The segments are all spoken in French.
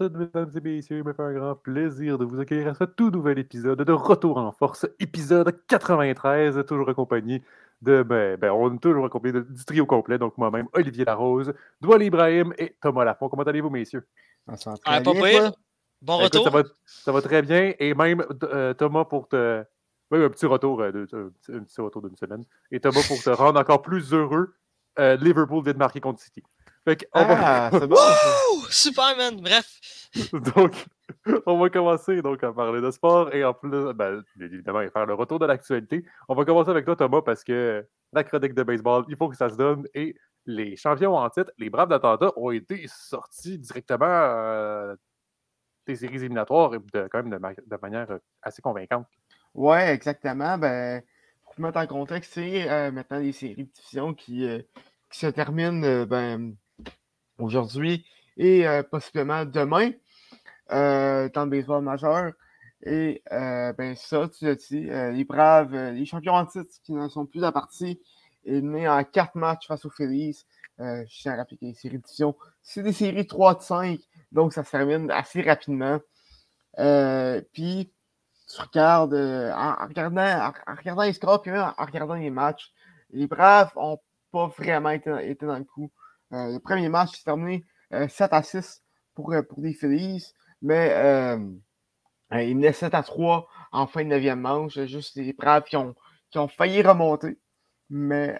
toutes, mesdames et messieurs. Il me fait un grand plaisir de vous accueillir à ce tout nouvel épisode de Retour en Force, épisode 93, toujours accompagné de. Ben, ben on est toujours accompagné du trio complet, donc moi-même, Olivier Larose, Doual Ibrahim et Thomas Lafont. Comment allez-vous, messieurs? Ah, pas pire. Bon retour. ça, va, très bien. Et même euh, Thomas pour te. Oui, un petit retour, euh, de, un petit retour d'une semaine. Et Thomas pour te rendre encore plus heureux, euh, Liverpool vient de marquer contre City. Fait on ah, va... c'est bon. Superman, bref. donc, on va commencer donc, à parler de sport et en plus, ben, évidemment, faire le retour de l'actualité. On va commencer avec toi, Thomas, parce que la chronique de baseball, il faut que ça se donne. Et les champions en titre, les Braves d'Atlanta, ont été sortis directement euh, des séries éliminatoires de, quand même de, manière assez convaincante. Oui, exactement. Ben, pour mettre en contexte, c'est euh, maintenant des séries de division qui, euh, qui se terminent ben, aujourd'hui et euh, possiblement demain euh, dans le baseball majeur. Et euh, ben ça, tu l'as dit, les Braves, les champions en titre qui ne sont plus à partie, est né en quatre matchs face aux Phillies. je tiens à rappeler que les séries division, c'est des séries 3 de 5, donc ça se termine assez rapidement. puis, tu regardes, en, regardant, en, regardant les scores, puis en, regardant les matchs, les Braves n'ont pas vraiment été, dans le coup. Euh, le premier match s'est terminé 7 euh, à 6 pour, euh, pour les Phillies, mais il menait 7 à 3 en fin de 9e manche. Juste les Braves qui ont, qui ont failli remonter. Mais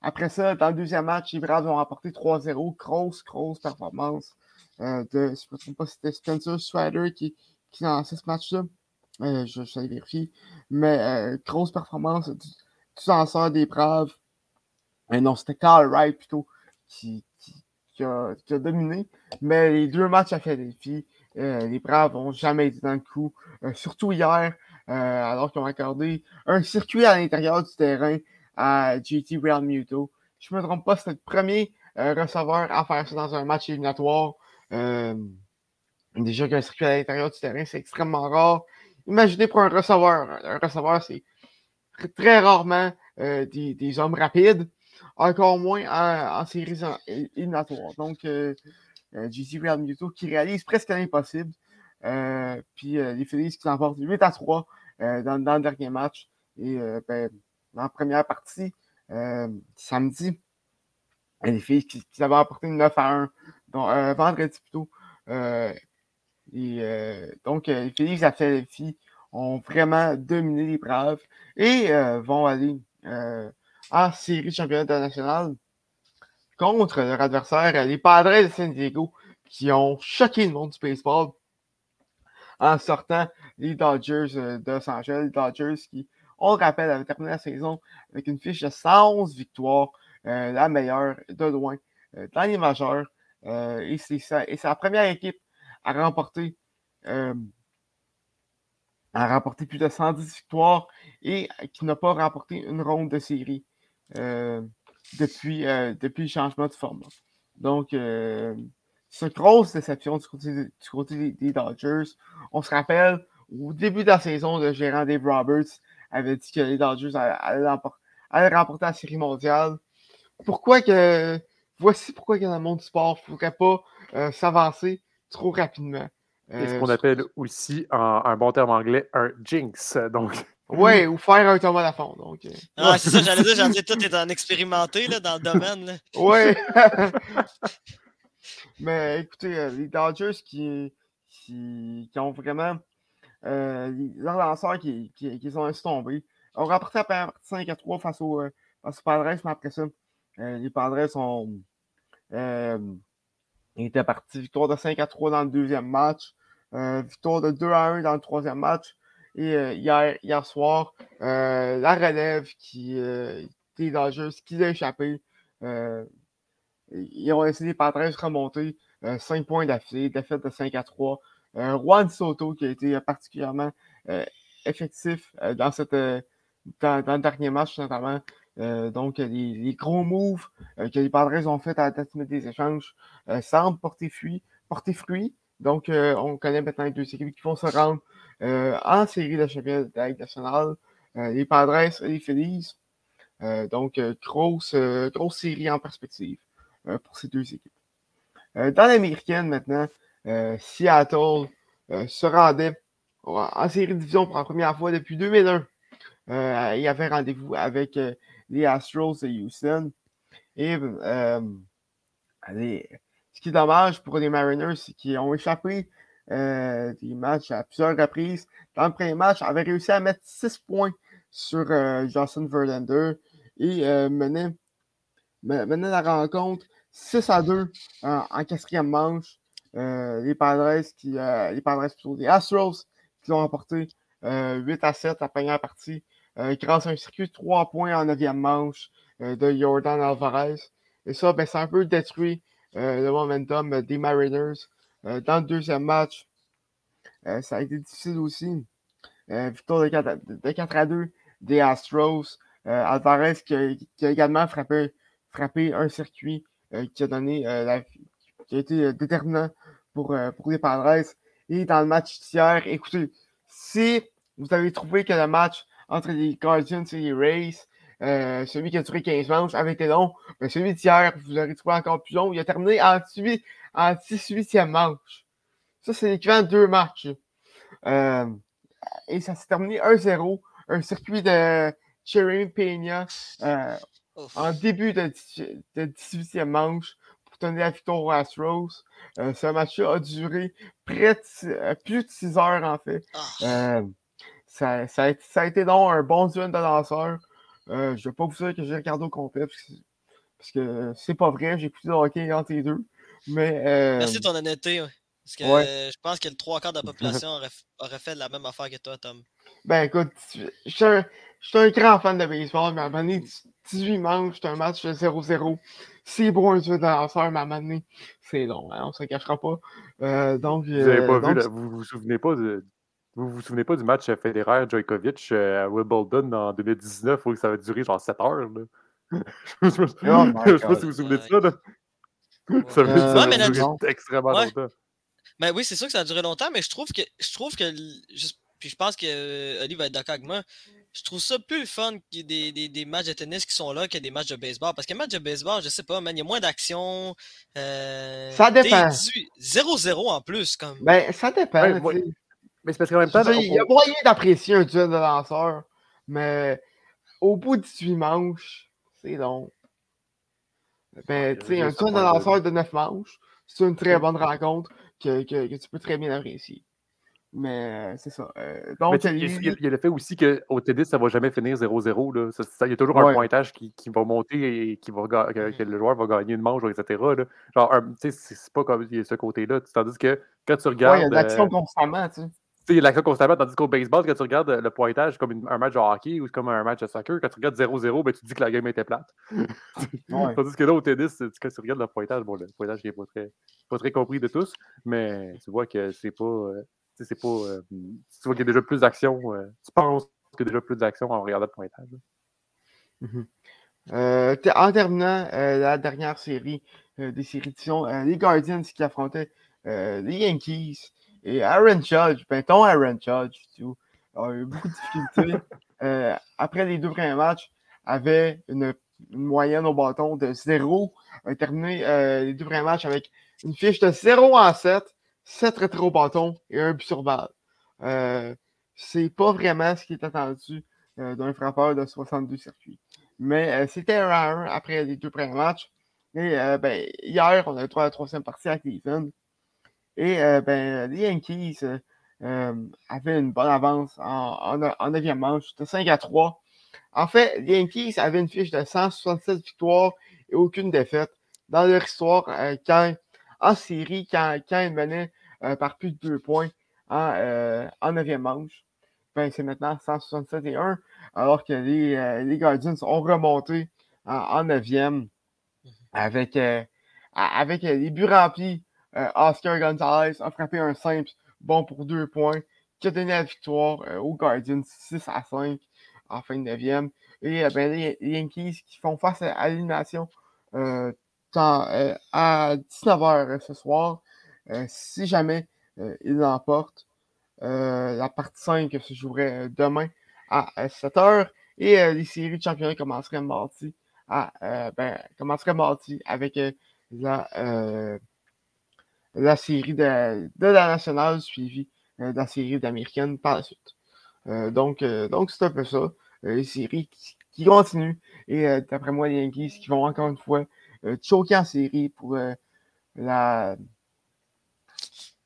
après ça, dans le deuxième match, les Braves ont remporté 3-0. Grosse, grosse performance de, je ne trompe pas, c'était Spencer Strider qui, qui lançait ce match-là. je, je vérifier. Mais grosse performance du, du lanceur des Braves. non, c'était Carl Wright plutôt qui, a, dominé. Mais les deux matchs à Philadelphie, euh, les Braves n'ont jamais été dans le coup. Euh, surtout hier, euh, alors qu'ils ont accordé un circuit à l'intérieur du terrain à JT Realmuto. Je ne me trompe pas, c'est le premier receveur à faire ça dans un match éliminatoire. déjà qu'un circuit à l'intérieur du terrain, c'est extrêmement rare. Imaginez pour un receveur. Un receveur, c'est très rarement des, hommes rapides encore moins en, séries éliminatoires. Donc, euh, euh Real Muto qui réalise presque l'impossible. Euh, puis euh, les Phillies qui l'emportent 8 à 3 dans, le dernier match. Et ben, dans la première partie, samedi, les Phillies qui, avaient emporté 9 à 1, donc, vendredi plutôt. et, donc, les Phillies à Philadelphie ont vraiment dominé les Braves et vont aller en série de championnat international contre leur adversaire, les Padres de San Diego, qui ont choqué le monde du baseball en sortant les Dodgers euh, de Los Angeles. Les Dodgers qui, on le rappelle, avaient terminé la saison avec une fiche de 111 victoires, euh, la meilleure de loin euh, dans les majeurs. et c'est la première équipe à remporter à remporter plus de 110 victoires et qui n'a pas remporté une ronde de série. Euh, depuis, euh, depuis le changement de format. Donc, euh, c'est une grosse déception du côté, du côté des, Dodgers. On se rappelle, au début de la saison, le gérant Dave Roberts avait dit que les Dodgers allaient, remporter la série mondiale. Pourquoi que. Voici pourquoi dans le monde du sport, il ne faudrait pas s'avancer trop rapidement. C'est ce qu'on appelle aussi, en un bon terme anglais, un jinx. Donc, Ouais, ou faire un Thomas Lafont. Donc, euh. Ah, c'est ça, j'allais dire, j'en tout est en expérimenté là, dans le domaine. Là. Ouais. Mais écoutez, euh, les Dodgers qui, qui, qui ont vraiment. Euh, leurs lanceurs qui, qui, qui sont tombés ont remporté la première 5 à 3 face, au, face aux Padres, mais après ça, les Padres ont. étaient partis victoire de 5 à 3 dans le deuxième match, victoire de 2 à 1 dans le troisième match. Et euh, hier, hier soir, euh, la relève qui euh, était dangereuse, qui a échappé. ils ont laissé les Padres remonter 5 points d'affilée, défaite de 5 à 3. Juan Soto qui a été particulièrement effectif dans, cette, dans, le dernier match notamment. donc, les, gros moves que les Padres ont fait à la date des échanges semblent porter. Porter fruit. Donc, on connaît maintenant les deux équipes qui vont se rendre euh, en série de championnat de la nationale. Euh, les Padres et les Phillies. Euh, donc, grosse, grosse série en perspective pour ces deux équipes. dans l'américaine maintenant, Seattle se rendait en série division pour la première fois depuis 2001. il y avait rendez-vous avec les Astros de Houston. Et allez, ce qui est dommage pour les Mariners, c'est qu'ils ont échappé des matchs à plusieurs reprises. Dans le premier match, ils avaient réussi à mettre 6 points sur Justin Verlander et menaient, la rencontre 6 à 2 en, quatrième manche. les Padres qui les Padres plutôt des Astros qui ont emporté 8 à 7 à première partie grâce à un circuit de 3 points en neuvième manche de Jordan Alvarez. Et ça, ben, c'est un peu détruit le momentum des Mariners. dans le deuxième match, ça a été difficile aussi. victoire de 4, à 2 des Astros. Alvarez qui a, également frappé, frappé un circuit qui a donné qui a été déterminant pour, pour les Padres. Et dans le match d'hier, écoutez, si vous avez trouvé que le match entre les Guardians et les Rays, euh, celui qui a duré 15 manches avait été long, mais celui d'hier, vous aurez trouvé encore plus long. Il a terminé en 18e manche. Ça, c'est l'équivalent de deux matchs. Euh, et ça s'est terminé 1-0. Un circuit de Cherry Peña euh, en début de, 18e manche pour donner la victoire aux Astros. ce match-là a duré près de, plus de 6 heures, en fait. Ah. Ça, ça, a, ça, a, été donc un bon duel de lanceurs. Euh, je ne vais pas vous dire que j'ai regardé au complet parce que, c'est pas vrai. J'ai écouté le hockey entre les deux. Mais, euh, Merci de ton honnêteté. Parce que je pense que le trois quarts de la population aurait, fait la même affaire que toi, Tom. Ben écoute, je suis un, un, grand fan de baseball, mais à un moment donné, 18 manches, c'est un match de 0-0. C'est beau un duel de lanceurs, mais à un moment donné, c'est long. Hein, on ne se cachera pas. Euh, donc, vous n'avez pas vu, vous vous souvenez pas de, vous vous souvenez pas du match Federer-Djokovic euh, à Wimbledon en 2019 où ça va durer genre 7 heures? Là? je ne sais pas si vous vous souvenez de ça. Là. Ça veut euh, extrêmement longtemps. Ben oui, c'est sûr que ça a duré longtemps, mais je trouve que je trouve que puis je pense que euh, va être d'accord avec moi. Je trouve ça plus fun que des, des, des, matchs de tennis qui sont là que des matchs de baseball. Parce qu'un match de baseball, je sais pas, man, il y a moins d'action. Euh, ça dépend. 0-0 en plus. Comme... Ben, ça dépend. Mais c'est parce qu'en même temps. Il y a moyen d'apprécier un duel de lanceurs, mais au bout de 18 manches, c'est long. Ben, tu sais, un duel de lanceurs de 9 manches, c'est une très bonne rencontre que, que, que tu peux très bien apprécier. Mais c'est ça. Euh, donc, il, y a, le fait aussi qu'au tennis, ça ne va jamais finir 0-0. Il y a toujours un pointage qui, qui, va monter et qui va, que, le joueur va gagner une manche, etc. Là. Genre, c'est pas comme ce côté-là. Tandis que quand tu regardes. il y a de l'action euh, constamment. Tu sais l'action constamment, tandis qu'au baseball, quand tu regardes le pointage comme un match de hockey ou comme un match de soccer, quand tu regardes 0-0, ben, tu te dis que la game était plate. Tandis que là, au tennis, quand tu regardes le pointage, bon, le pointage n'est pas très, pas très compris de tous, mais tu vois que c'est pas. Euh, c'est pas euh, tu vois qu'il y a déjà plus d'action. Euh, tu penses qu'il y a déjà plus d'action en regardant le pointage. Mm-hmm. en terminant la dernière série des séries de les Guardians qui affrontaient les Yankees. Et Aaron Judge, ben ton Aaron Judge, a eu beaucoup de difficultés. Euh, après les deux premiers matchs, avait une, moyenne au bâton de 0. A terminé euh, les deux premiers matchs avec une fiche de 0 en 7, 7 retraits au bâton et un but sur balle. Euh, c'est pas vraiment ce qui est attendu d'un frappeur de 62 circuits. Mais c'était un à 1 après les deux premiers matchs. Et ben, hier, on a eu la troisième partie à Cleveland. Et euh, ben, les Yankees euh, euh, avaient une bonne avance en, en, 9e manche, de 5 à 3. En fait, les Yankees avaient une fiche de 167 victoires et aucune défaite dans leur histoire quand, en série quand, quand ils menaient par plus de 2 points en, en 9e manche. Ben, c'est maintenant 167 et 1, alors que les, les Guardians ont remonté en, 9e mmh avec, avec les buts remplis Oscar Gonzalez a frappé un simple bon pour deux points qui a donné la victoire euh, aux Guardians 6 à 5 en fin de 9e. Et euh, ben, les, Yankees qui font face à, l'élimination à 19h ce soir. si jamais ils l'emportent, la partie 5 se jouerait demain à 7h. Et les séries de championnat commenceraient mardi, à, ben, commenceraient mardi avec la la série de, de la nationale suivie de la série d'américaine par la suite. donc, donc c'est un peu ça. les séries qui, continuent. Et d'après moi, les Yankees qui vont encore une fois choquer en série pour la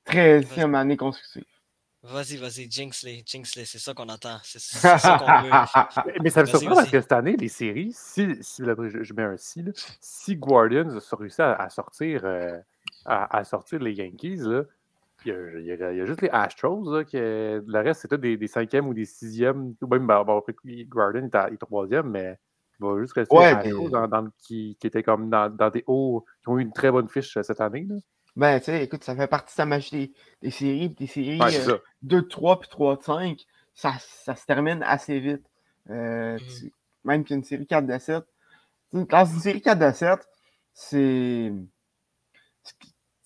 13e année consécutive. Vas-y, vas-y, Jinxley, Jinxley, c'est ça qu'on attend. C'est ça qu'on veut. Mais ça me surprend parce que cette année, les séries, si, si je, mets un si, si Guardians a réussi à, sortir, euh, à, sortir les Yankees, là, il, y a, il, y a, juste les Astros, là, que le reste, c'était des, des cinquièmes ou des sixièmes. Même, bon, Guardian est, troisième, mais il va juste rester ouais, Astros dans, dans, qui, qui était comme dans, dans, des hauts, qui ont eu une très bonne fiche euh, cette année. Là. Ben, tu sais, écoute, ça fait partie de sa magie des, séries, des séries 2 de 3 puis 3 de 5, ça, ça, se termine assez vite. Euh, mmh. Même qu'une série 4 de 7. Dans une série 4 de 7, c'est.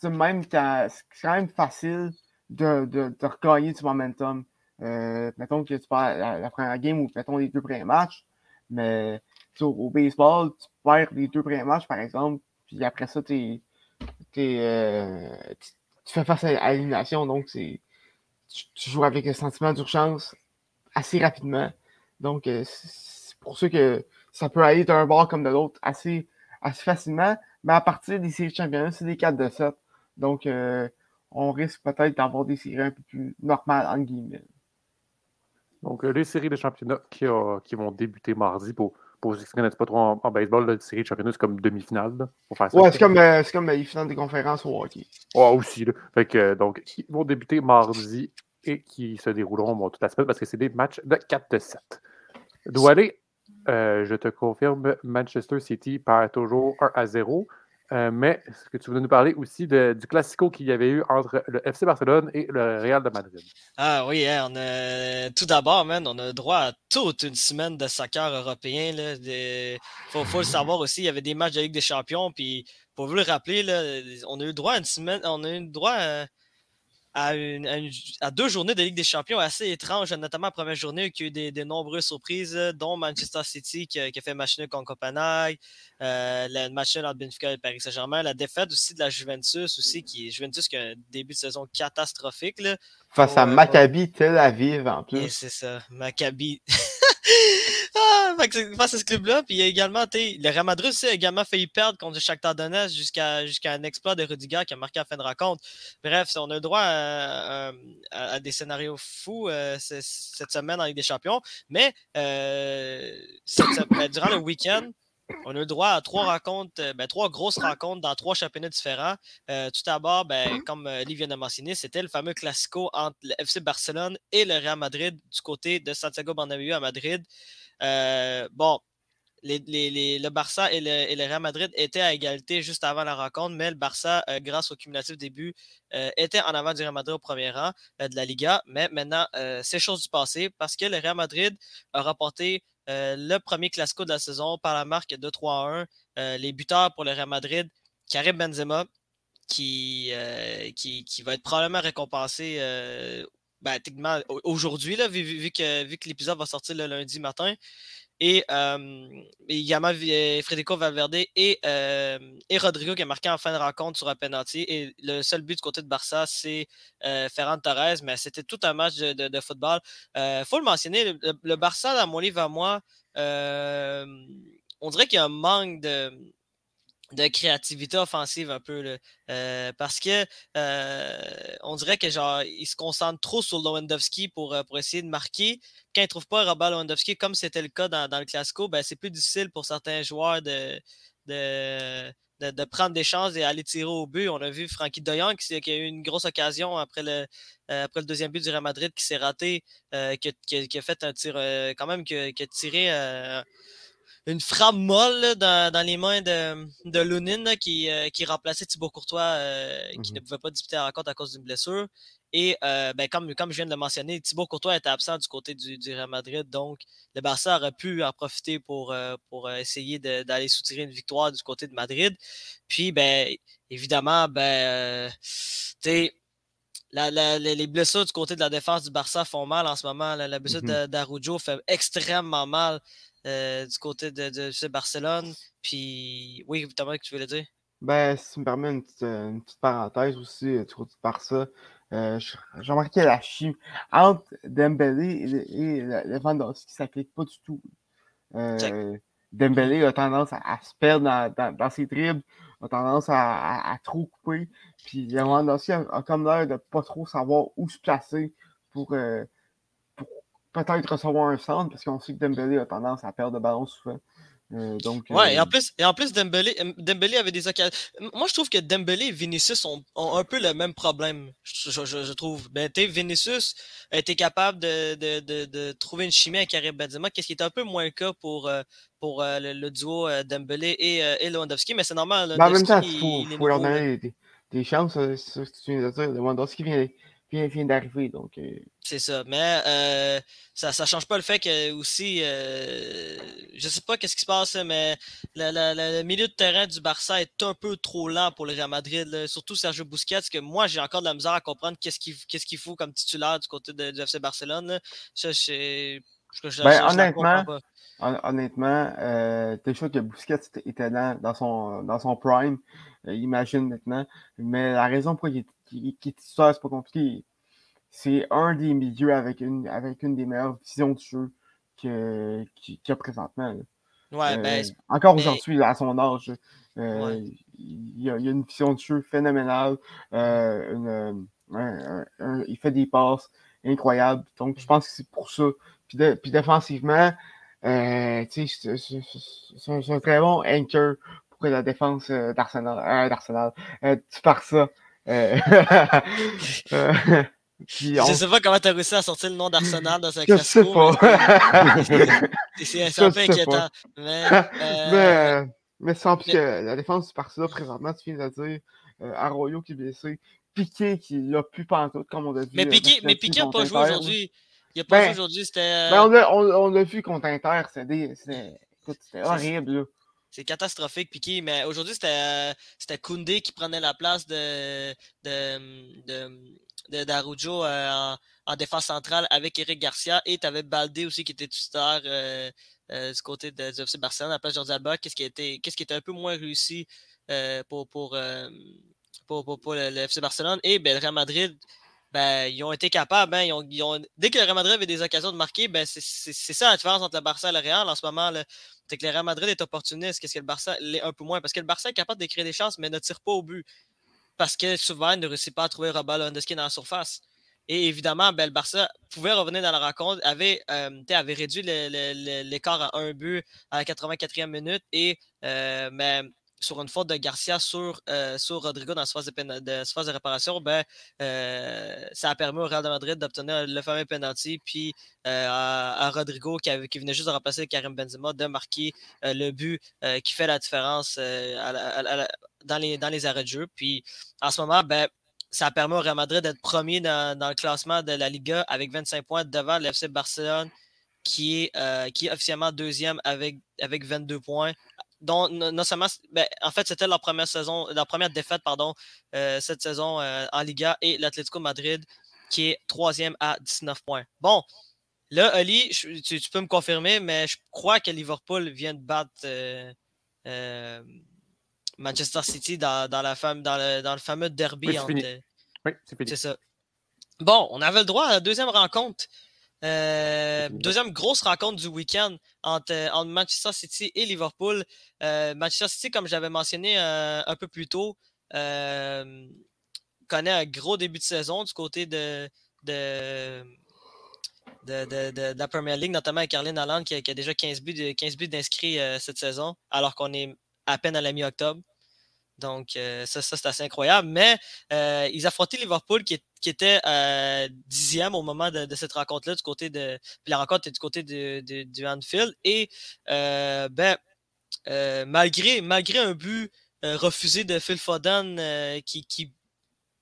Même c'est quand même facile de, de, regagner du momentum. Euh, mettons que tu perds la, la, première game ou mettons les deux premiers matchs, mais au baseball, tu perds les deux premiers matchs, par exemple, puis après ça, tu euh, tu, fais face à, l'élimination, donc c'est tu, joues avec un sentiment d'urgence assez rapidement. Donc, euh, c'est pour ça que ça peut aller d'un bord comme de l'autre assez, assez facilement. Mais à partir des séries de championnat, c'est des 4 de 7. Donc, euh, on risque peut-être d'avoir des séries un peu plus normales, en guillemets. Donc, les séries de championnat qui, qui vont débuter mardi pour pour ceux qui ne pas trop en, baseball, la série de championnat, c'est comme demi-finale. Ouais, c'est comme, euh, comme les finales des conférences au hockey. Ouais, aussi. Là. Fait que, donc, ils vont débuter mardi et qui se dérouleront bon, toute la semaine parce que c'est des matchs de 4 de 7. D'où aller, euh, je te confirme, Manchester City perd toujours 1 à 0. Euh, mais est-ce que tu voulais nous parler aussi du classico qu'il y avait eu entre le FC Barcelone et le Real de Madrid? Ah oui, hein, on a, tout d'abord, man, on a droit à toute une semaine de soccer européen. Il faut, le savoir aussi, il y avait des matchs de Ligue des Champions. Puis pour vous le rappeler, on a eu droit à une semaine, on a eu droit à, à, deux journées de Ligue des Champions assez étranges, notamment la première journée qui a eu des, nombreuses surprises, dont Manchester City qui, a fait match nul contre Copenhague, euh, le match nul entre Benfica et Paris Saint-Germain, la défaite aussi de la Juventus aussi, qui Juventus qui a un début de saison catastrophique. Là, Face à Maccabi Tel Aviv en plus. C'est ça, Maccabi. face à ce club-là, puis il y a également, le Real Madrid aussi a également failli perdre contre Shakhtar Donetsk jusqu'à un exploit de Rudiger qui a marqué en fin de rencontre. Bref, on a le droit à, des scénarios fous euh, cette semaine en Ligue des Champions, mais euh, ben, durant le week-end, on a le droit à trois rencontres, euh, ben, trois grosses rencontres dans trois championnats différents. tout d'abord, ben, comme Lee vient de mentionner, c'était le fameux classico entre le FC Barcelone et le Real Madrid du côté de Santiago Bernabéu à Madrid. Euh, bon, le Barça et le, Real Madrid étaient à égalité juste avant la rencontre, mais le Barça, euh, grâce au cumulatif début, euh, était en avant du Real Madrid au premier rang de la Liga. Mais maintenant, c'est chose du passé parce que le Real Madrid a remporté le premier Classico de la saison par la marque de 3 1. les buteurs pour le Real Madrid, Karim Benzema, qui, qui, va être probablement récompensé ben, techniquement aujourd'hui, vu, vu, que, vu que l'épisode va sortir le lundi matin. Et euh, également Federico Valverde et, et Rodrigo qui a marqué en fin de rencontre sur un penalty. Et le seul but du côté de Barça, c'est Ferran Torres, mais c'était tout un match de, football. Il faut le mentionner, le, Barça, dans mon livre à moi, on dirait qu'il y a un manque de, de créativité offensive un peu euh, parce que euh, on dirait que genre se concentre trop sur Lewandowski pour, euh, pour essayer de marquer. Quand il ne trouve pas Robert Lewandowski, comme c'était le cas dans, le Classico, ben, c'est plus difficile pour certains joueurs de, de, prendre des chances et aller tirer au but. On a vu Frankie Doyon qui, qui, a eu une grosse occasion après le, après le deuxième but du Real Madrid qui s'est raté, qui, a fait un tir quand même qui, a tiré une frappe molle dans, les mains de, de Lunin qui, euh, qui remplaçait Thibaut Courtois euh, qui mmh ne pouvait pas disputer la rencontre à cause d'une blessure. Et euh, ben, comme, comme je viens de le mentionner, Thibaut Courtois était absent du côté du, du Real Madrid, donc le Barça aurait pu en profiter pour, pour essayer d'aller soutirer une victoire du côté de Madrid. Puis, ben, évidemment, ben, la, la, les blessures du côté de la défense du Barça font mal en ce moment. La, blessure mmh d'Arujo fait extrêmement mal euh, du côté de, de, Barcelone. Puis, oui, Thomas, que tu voulais dire? Ben, si tu me permets une petite, une petite parenthèse aussi, du côté de Barça, euh, j'ai remarqué la chimie entre Dembélé et, et Lewandowski, ça ne clique pas du tout. Euh, Dembélé a tendance à, se perdre dans, dans, ses dribbles, a tendance à, à, trop couper. Puis Lewandowski a, a comme l'air de pas trop savoir où se placer pour, euh, pour peut-être recevoir un centre, parce qu'on sait que Dembélé a tendance à perdre de ballon souvent. Euh, donc, ouais, et en euh, plus, et en plus Dembélé, Dembélé avait des occasions. Moi, je trouve que Dembélé et Vinicius ont, ont un peu le même problème, je, je, je trouve. Ben, Vinicius a été capable de, de, de, de, trouver une chimie avec Karim Benzema, qu'est-ce qui est un peu moins le cas pour, euh, pour le, duo Dembélé et, et Lewandowski, mais c'est normal. Mais en même temps, il faut, faut leur donner des, des, chances. C'est ce que tu viens de dire. Lewandowski vient, vient, d'arriver. Donc, euh. C'est ça. Mais euh, ça ne change pas le fait que aussi, euh, je sais pas qu'est-ce qui se passe, mais le, milieu de terrain du Barça est un peu trop lent pour le Real Madrid. Surtout Sergio Busquets, que moi, j'ai encore de la misère à comprendre qu'est-ce qu'il faut comme titulaire du côté de, du FC Barcelone. Ça, je, ben, honnêtement, honnêtement euh, t'es sûr que Busquets était dans, dans, son, dans son prime, imagine maintenant. Mais la raison pour laquelle qui, qui est titulaire, c'est pas compliqué. C'est un des milieux avec une, avec une des meilleures visions de jeu qu'il y a présentement. Ouais, ben, euh, encore aujourd'hui, à son âge, euh, il, y a, une vision de jeu phénoménale. Euh, il fait des passes incroyables. Donc, je pense que c'est pour ça. Puis, puis défensivement, c'est un, très bon anchor pour la défense d'Arsenal. d'Arsenal. tu pars ça. Euh, euh, je sais pas comment tu as réussi à sortir le nom d'Arsenal dans un Je sais pas. C'est un peu inquiétant. Mais, euh... mais, sans plus que la défense du Barça, présentement, tu viens de dire, euh, Arroyo qui est blessé, Piqué qui l'a plus pantoute, comme on a dit. Mais Piqué n'a mais pas joué aujourd'hui. Il n'a pas ben, joué aujourd'hui. C'était. Ben on l'a on, on vu contre Inter. C'était horrible. C'est catastrophique, Piqué. Mais aujourd'hui, c'était, c'était Koundé qui prenait la place de, de, d'Arujo euh, en, défense centrale avec Eric Garcia. Et tu avais Baldé aussi qui était tuteur euh, euh, du côté de, FC Barcelone à la place de Jordi Alba. Qu'est-ce qui, était, qui était un peu moins réussi pour, pour, pour, pour, le, FC Barcelone? Et ben, le Real Madrid ben, ils ont été capables. Hein, ils ont, dès que le Real Madrid avait des occasions de marquer, ben, c'est ça la différence entre le Barça et le Real en ce moment. C'est que le Real Madrid est opportuniste, qu'est-ce que le Barça l'est un peu moins? Parce que le Barça est capable de créer des chances, mais ne tire pas au but. Parce que souvent, il ne réussit pas à trouver Robert Lewandowski dans la surface. Et évidemment, ben, le Barça pouvait revenir dans la rencontre, avait, euh, avait réduit l'écart à un but à la 84e minute et euh, mais sur une faute de Garcia sur, euh, sur Rodrigo dans la phase de, de, réparation, ben, euh, ça a permis au Real de Madrid d'obtenir le fameux penalty, puis euh, à, Rodrigo qui, qui, venait juste de remplacer Karim Benzema de marquer le but qui fait la différence dans, les, dans les arrêts de jeu. Puis en ce moment, ben, ça a permis au Real Madrid d'être premier dans, dans, le classement de la Liga avec 25 points devant l'FC Barcelone qui est, qui est officiellement deuxième avec, avec 22 points dont non seulement, ben, en fait, c'était leur première saison, leur première défaite, pardon, euh, cette saison euh, en Liga et l'Atlético Madrid qui est troisième à 19 points. Bon, là, Ali, tu, peux me confirmer, mais je crois que Liverpool vient de battre euh, Manchester City dans, la dans, le, dans le fameux derby. Oui, c'est fini. C'est ça. Bon, on avait le droit à la deuxième rencontre euh, deuxième grosse rencontre du week-end entre, entre, Manchester City et Liverpool. Euh, Manchester City, comme j'avais mentionné euh, un peu plus tôt, connaît un gros début de saison du côté de, de, de, la Premier League, notamment avec Erling Haaland qui, a, déjà 15 buts, 15 buts d'inscrits cette saison, alors qu'on est à peine à la mi-octobre. Donc, euh, ça, c'est assez incroyable. Mais euh, ils affrontaient Liverpool qui, était euh, dixième au moment de, cette rencontre-là, du côté de. Puis la rencontre est du côté de, du Anfield. Et ben, malgré, un but refusé de Phil Foden qui,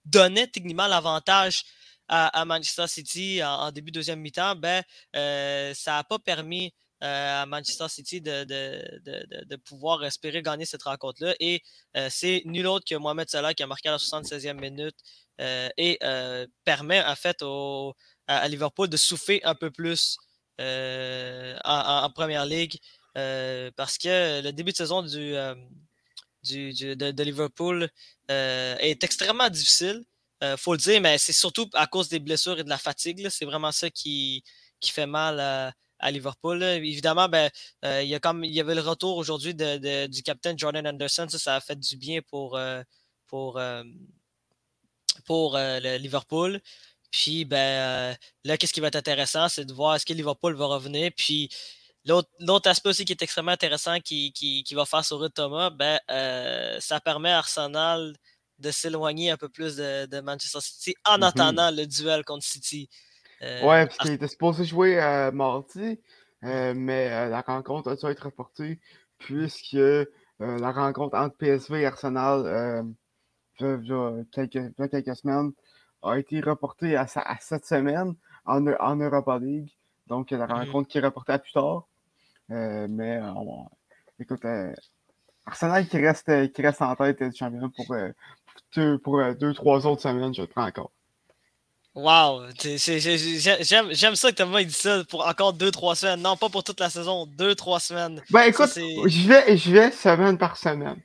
donnait techniquement l'avantage à, Manchester City en, début de deuxième mi-temps, ben, ça n'a pas permis à Manchester City de, de, de, de, pouvoir espérer gagner cette rencontre-là. Et euh, c'est nul autre que Mohamed Salah qui a marqué à la 76e minute euh, et permet en fait au, à, Liverpool de souffler un peu plus en, en, Première Ligue parce que le début de saison du, du, de, Liverpool euh, est extrêmement difficile. Euh, faut le dire, mais c'est surtout à cause des blessures et de la fatigue. C'est vraiment ça qui, qui fait mal à, à Liverpool. Évidemment, ben, euh, il, y a comme, il y avait le retour aujourd'hui de, de- du capitaine Jordan Anderson. Ça, ça a fait du bien pour, euh, pour, euh, pour le Liverpool. Puis, ben, là, qu'est-ce qui va être intéressant, c'est de voir est-ce que Liverpool va revenir. Puis, l'autre aspect aussi qui est extrêmement intéressant qui, qui, qui va faire sourire Thomas, ben, ça permet à Arsenal de s'éloigner un peu plus de, de Manchester City en Mhm. attendant le duel contre City. Euh, Ouais, parce qu'il était supposé jouer euh, mardi, euh, mais euh, la rencontre a dû être reportée puisque euh, la rencontre entre PSV et Arsenal v'là- v'là quelques, quelques semaines a été reportée à, cette semaine en, en Europa League. Donc la Mhm. rencontre qui est reportée à plus tard. Mais on- écoute, Arsenal qui reste, qui reste en tête du championnat pour, pour, deux, pour deux, trois autres semaines, je le prends encore. Wow! J'aime ça que Thomas il dit ça pour encore 2-3 semaines. Non, pas pour toute la saison, 2-3 semaines. Ben écoute, je vais, je vais semaine par semaine.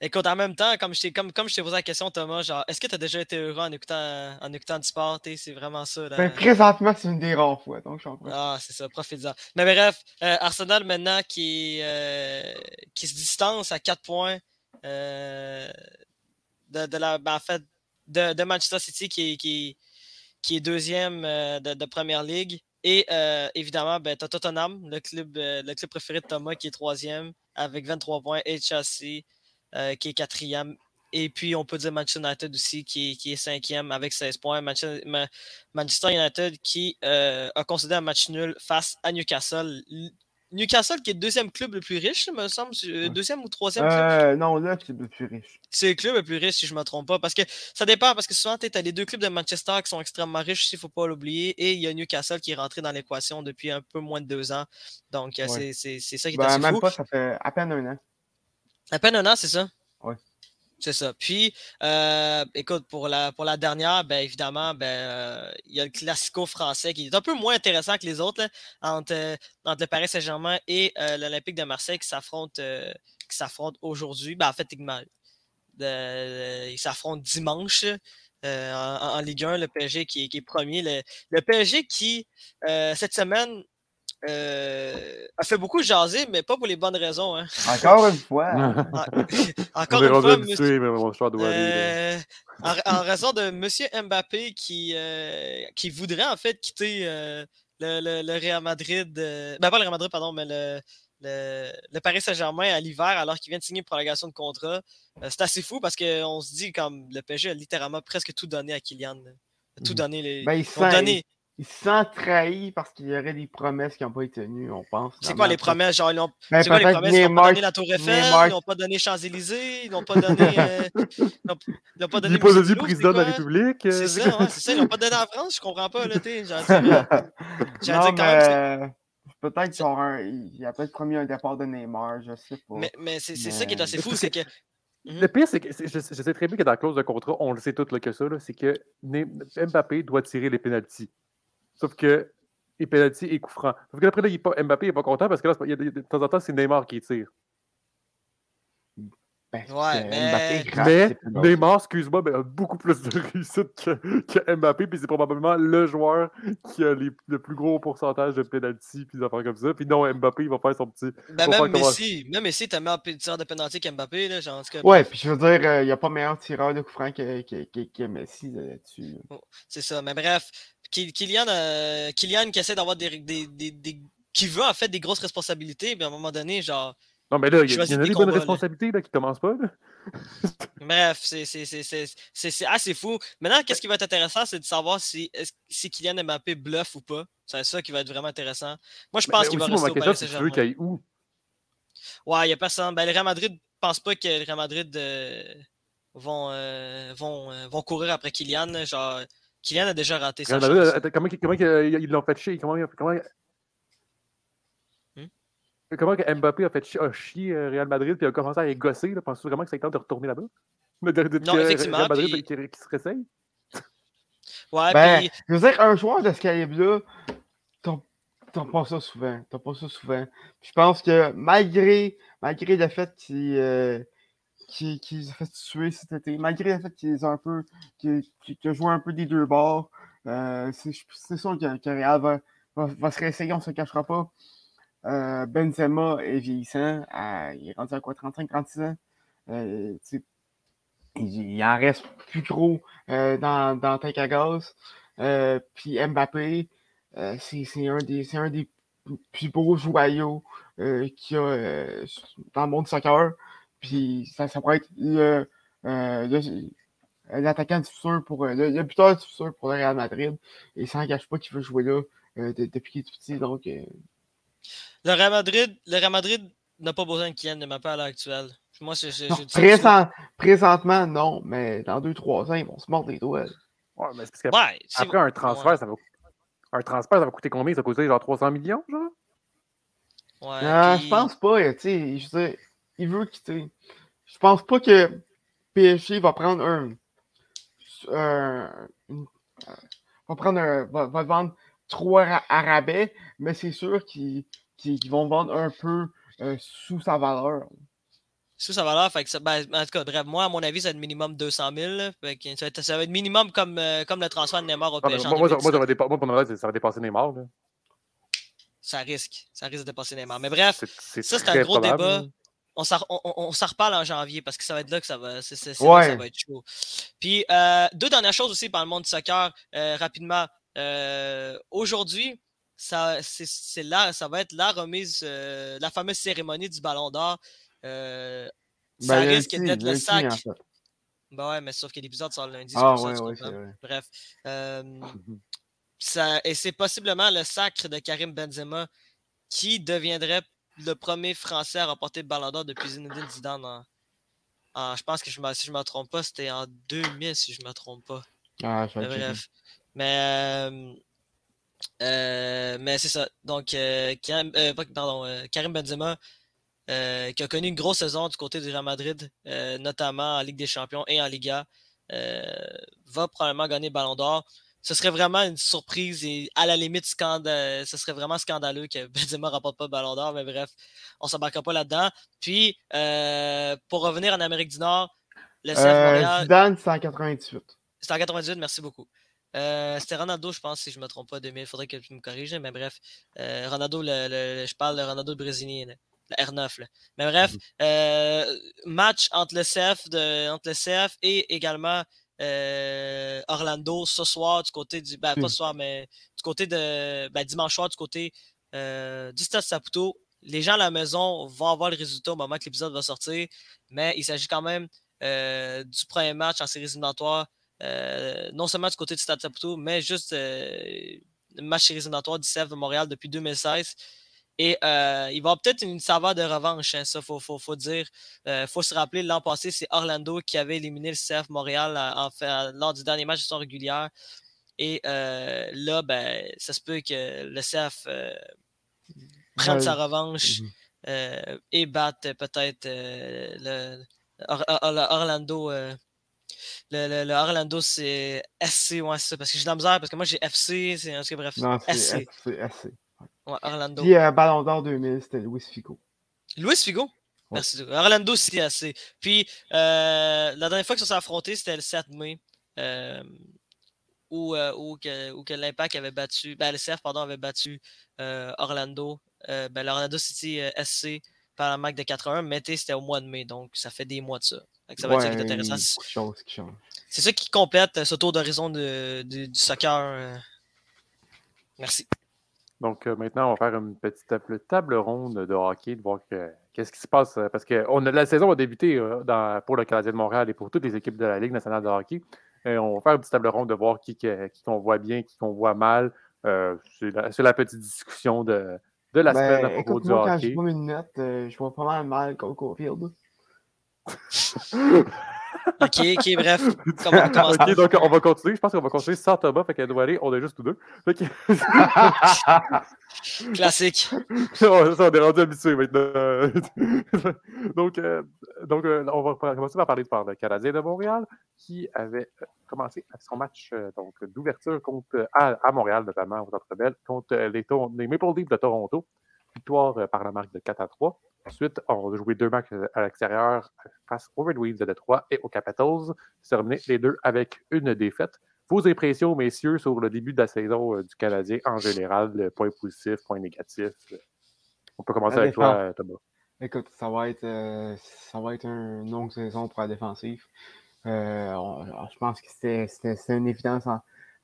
Écoute, en même temps, comme je t'ai comme, comme je posé la question, Thomas, genre, est-ce que tu as déjà été heureux en écoutant, en écoutant du sport? C'est vraiment ça. là. Ben, présentement, c'est une des rares fois, donc je suis en train. Ah, c'est ça, profite-en. Mais bref, euh, Arsenal maintenant qui, euh, qui se distance à 4 points euh, de, de la, ben, en fait, de, Manchester City qui est, qui, est deuxième euh, de, de Première Ligue. Et euh, évidemment, ben, Tottenham, le club, euh, le club préféré de Thomas, qui est troisième avec 23 points, et Chelsea qui est quatrième. Et puis, on peut dire Manchester United aussi, qui est, qui est cinquième avec 16 points. Manchester, Ma- Manchester United qui a concédé un match nul face à Newcastle. Newcastle qui est le deuxième club le plus riche, me semble. euh. Deuxième ou troisième club. Euh, non, là, c'est le plus riche. C'est le club le plus riche, si je ne me trompe pas. Parce que ça dépend, parce que souvent, tu as les deux clubs de Manchester qui sont extrêmement riches, il ne faut pas l'oublier. Et il y a Newcastle qui est rentré dans l'équation depuis un peu moins de deux ans. Donc, euh, Ouais. c'est- c'est c'est ça qui est Ben, assez même fou. pas, ça fait à peine un an. À peine un an, c'est ça? C'est ça. Puis, euh, écoute, pour la, dernière, ben, évidemment, ben, euh, il y a le classico français qui est un peu moins intéressant que les autres, euh, entre le Paris Saint-Germain et l'Olympique de Marseille qui s'affrontent aujourd'hui. Ben, en fait, ils s'affrontent dimanche. en, Ligue 1, le PSG qui, est- premier. Le, le PSG qui, cette semaine, euh, a fait beaucoup jaser, mais pas pour les bonnes raisons. hein. Encore une fois. En- Encore une fois, habitué, monsieur- mais mon choix doit aller. euh, en, en raison de Monsieur Mbappé qui, euh, qui voudrait en fait quitter euh, le, le- le Real Madrid, euh, ben pas le Real Madrid, pardon, mais le, le, le Paris Saint-Germain à l'hiver alors qu'il vient de signer une prolongation de contrat. Euh, c'est assez fou parce qu'on se dit comme le PSG a littéralement presque tout donné à Kylian. Tout Mhm. donné. Les, Ben, il ils ont donné. Il se sent trahi parce qu'il y aurait des promesses qui n'ont pas été tenues, on pense. C'est quoi les promesses? Genre, ils ont, Ben, c'est quoi les promesses? Ils n'ont pas donné la Tour Eiffel, ils n'ont pas donné Champs-Élysées, ils n'ont pas donné. euh, ils n'ont- ils n'ont pas donné. pas Louvre, président de la? République. euh, C'est ça, ouais, c'est ça. Ils n'ont pas donné en France, je comprends pas, là, t'es. Non, j'ai dit quand même. mais peut-être qu'il y aura un- il a peut-être promis un départ de Neymar, je sais pas. Mais, mais c'est c'est ça qui est Mais- assez fou, c'est que. Mhm. Le pire, c'est que je, je sais très bien que dans la clause de contrat, on le sait tout là, que ça, là, c'est que Ne- Mbappé doit tirer les pénalties. Sauf que les pénalties et coups francs. Sauf que après, là, il est pas, Mbappé n'est pas content parce que là, il y a de temps en temps, c'est Neymar qui tire. Ben, Ouais, mais- Mbappé Mais. Neymar, excuse-moi, ben, a beaucoup plus de réussite que, que Mbappé, puis c'est probablement le joueur qui a les- le plus gros pourcentage de pénalties, puis des affaires comme ça. Puis non, Mbappé, il va faire son petit. Ben, même comment- Messi, même Messi était meilleur tireur de pénalty qu'Mbappé, là. Genre, en tout cas, Ouais, puis je veux dire, euh, il n'y a pas meilleur tireur de coup franc que, que, que, que Messi là, là-dessus. là. c'est ça. Mais bref, Kylian, euh, Kylian qui essaie d'avoir des, des, des, des- qui veut en fait des grosses responsabilités, mais à un moment donné, genre. Non, mais là, il y, en a des bonnes là. responsabilités là, qui commencent pas. Là. Bref, c'est assez fou. Maintenant, qu'est-ce qui va être intéressant, c'est de savoir si, si Kylian Mbappé bluffe ou pas. C'est ça qui va être vraiment intéressant. Moi, je pense qu'il va rester au Paris c'est tu veux Saint-Germain. où? Ouais, il n'y a personne. Ben, le Real Madrid ne pense pas que le Real Madrid euh, vont, euh, vont, euh, vont courir après Kylian. Genre, Kylian a déjà raté sa Real Madrid, chance. attends, comment, comment que- ils l'ont fait chier Comment, comment, Hmm? comment que Mbappé a fait chier, a chier euh, Real Madrid puis a commencé à les gosser là, Penses-tu vraiment que c'est le temps de retourner là-bas? Non, que effectivement, Real Madrid puis- qui, qui se réessaye? Ouais, Ben, puis je veux dire, un joueur de ce calibre-là, t'as T'as pas ça souvent. T'as pas ça souvent. je pense que malgré, malgré le fait qu'il euh, qu qu a fait tuer cet été, malgré le fait qu'ils ont un peu. qu'il qu a joué un peu des deux bords, euh, c'est sûr que, que Real va, va, se réessayer, on se cachera pas. Euh, Benzema est vieillissant. il est rendu à quoi 35-36 ans? Euh, il, en reste plus gros euh, dans, dans puis Mbappé, euh, c'est un, des, un des plus beaux joyaux euh, qu'il y a euh, dans le monde soccer. Puis ça, ça pourrait être l'attaquant du futur pour le, le, buteur du futur pour le Real Madrid. Et ça n'engage pas qu'il veut jouer là depuis qu'il est petit. Donc, le Real Madrid, le Real Madrid n'a pas besoin de Kylian de ma part à l'heure actuelle. Moi, je, je, non, présent, présentement, non, mais dans 2-3 ans, ils vont se mordre les doigts. Ouais, mais c'est parce que ouais, après un transfert, ouais. ça va un transfert, ça va coûter combien? Ça va coûter genre 300 millions, genre? Ouais. Euh, puis... Je pense pas, tu sais. Je sais, il veut quitter. Je pense pas que PSG va prendre un. Euh, une, va prendre un. Va, va vendre trop à, à rabais, mais c'est sûr qu'ils qu vont vendre un peu euh, sous sa valeur. Sous sa valeur, fait que ça, ben, en tout cas, bref, moi, à mon avis, ça va être minimum 200 000. Fait que ça, va être, ça va être minimum comme, euh, comme le transfert de Neymar au PSG. Ah, moi, moi, moi, ça va dépa- moi, pour moi, ça va dépasser Neymar. Là. Ça risque. Ça risque de dépasser Neymar. Mais bref, c'est, ça, c'est un gros probable. débat. On s'en, on, on s'en reparle en janvier parce que ça va être là que ça va, c'est, c'est, Ouais. là que ça va être chaud. Puis, euh, deux dernières choses aussi par le monde du soccer, euh, rapidement. Euh, aujourd'hui, ça, c'est, c'est là, ça va être la remise, la fameuse cérémonie du Ballon d'Or. Ça Ben, risque d'être le sac. en fait. Ben ouais, mais sauf que l'épisode sort lundi. Ah, ouais, ça, ouais, vrai. Bref. Ça, et c'est possiblement le sacre de Karim Benzema qui deviendrait le premier Français à remporter le Ballon d'Or depuis Zinedine Zidane. En, en- je pense que je si je ne me trompe pas, c'était en 2000, si je ne me trompe pas. Ah, vais Mais checker. bref. Mais, euh, euh, mais c'est ça. Donc, euh, Karim, euh, pardon, Karim Benzema, qui a connu une grosse saison du côté du Real Madrid, notamment en Ligue des Champions et en Liga, va probablement gagner le Ballon d'Or. Ce serait vraiment une surprise et à la limite, scanda- ce serait vraiment scandaleux que Benzema ne remporte pas le Ballon d'Or, mais bref, on ne s'embarquera pas là-dedans. Puis, euh, pour revenir en Amérique du Nord, le CF Euh, Montréal. Zidane, 198. C'était en 98, merci beaucoup. Euh, c'était Ronaldo, je pense, si je ne me trompe pas, 2000. Il faudrait que tu me corriges, mais bref. Euh, Ronaldo, le, le- je parle de Ronaldo brésilien, là, le R9. là. Mais bref, euh, match entre le CF, de, entre le CF et également euh, Orlando ce soir du côté du. Ben, pas Mm. ce soir, mais du côté de. Ben, dimanche soir du côté euh, du Stade Saputo. Les gens à la maison vont avoir le résultat au moment que l'épisode va sortir, mais il s'agit quand même euh, du premier match en séries éliminatoires euh, non seulement du côté du Stade Saputo, mais juste le match séries éliminatoires du CF de Montréal depuis 2016. Et euh, il va peut-être une saveur de revanche, hein, ça, faut, faut, faut dire. Il faut se rappeler, l'an passé, c'est Orlando qui avait éliminé le CF Montréal en, en fait, lors du dernier match de saison régulière. Et euh, là, ben, ça se peut que le CF euh, prenne Ouais. sa revanche Mhm. euh, et batte peut-être euh, le, Or- Or- Or- Orlando. euh, le, le- le Orlando, c'est SC, ouais, c'est ça. Parce que j'ai de la misère, parce que moi j'ai FC, c'est en tout cas, bref. Non, c'est SC. c'est assez. Ouais, Orlando. Puis euh, Ballon d'Or 2000, c'était Luis Figo. Luis Figo? Merci. Orlando, c'est assez. Puis, euh, la dernière fois qu'ils se sont affrontés, c'était le 7 mai. euh, où, euh, où que, où que l'Impact avait battu, ben, le CF, pardon, avait battu Orlando. Ben, l'Orlando City SC par la marque de 4-1, mais c'était au mois de mai, donc ça fait des mois de ça. Ça va être ça qui est intéressant. C'est ça qui complète ce tour d'horizon du soccer. Merci. Donc euh, maintenant, on va faire une petite table, table ronde de hockey, de voir que- qu'est-ce qui se passe. euh, Parce que on a, la saison va débuter euh, dans- pour le Canadien de Montréal et pour toutes les équipes de la Ligue nationale de hockey. Et on va faire une petite table ronde de voir qui, qu'on voit bien, qui qu'on voit mal. Euh, c'est, la, petite discussion de, de la semaine à Ben, propos du moi, quand hockey. je vois mes lunettes, euh, je vois pas mal mal Cole. ok, ok, bref. Ok, donc on va continuer. Je pense qu'on va continuer sans Thomas, fait qu'elle doit aller. On est juste tous deux. Classique. on, on est rendu habitué maintenant. donc, euh, donc euh, on va commencer par parler par le Canadien de Montréal qui avait commencé son match euh, donc d'ouverture contre à, à, Montréal, notamment au Centre Bell, contre les, les Maple Leafs de Toronto. Victoire par la marque de 4 à 3. Ensuite, on a joué deux matchs à l'extérieur face aux Red Wings de Detroit et aux Capitals. C'est terminé les deux avec une défaite. Vos impressions, messieurs, sur le début de la saison euh, du Canadien en général, point positif, point négatif. On peut commencer avec toi, euh, Thomas. Écoute, ça va être, euh, ça va être une longue saison pour la défensive. je pense que c'était une évidence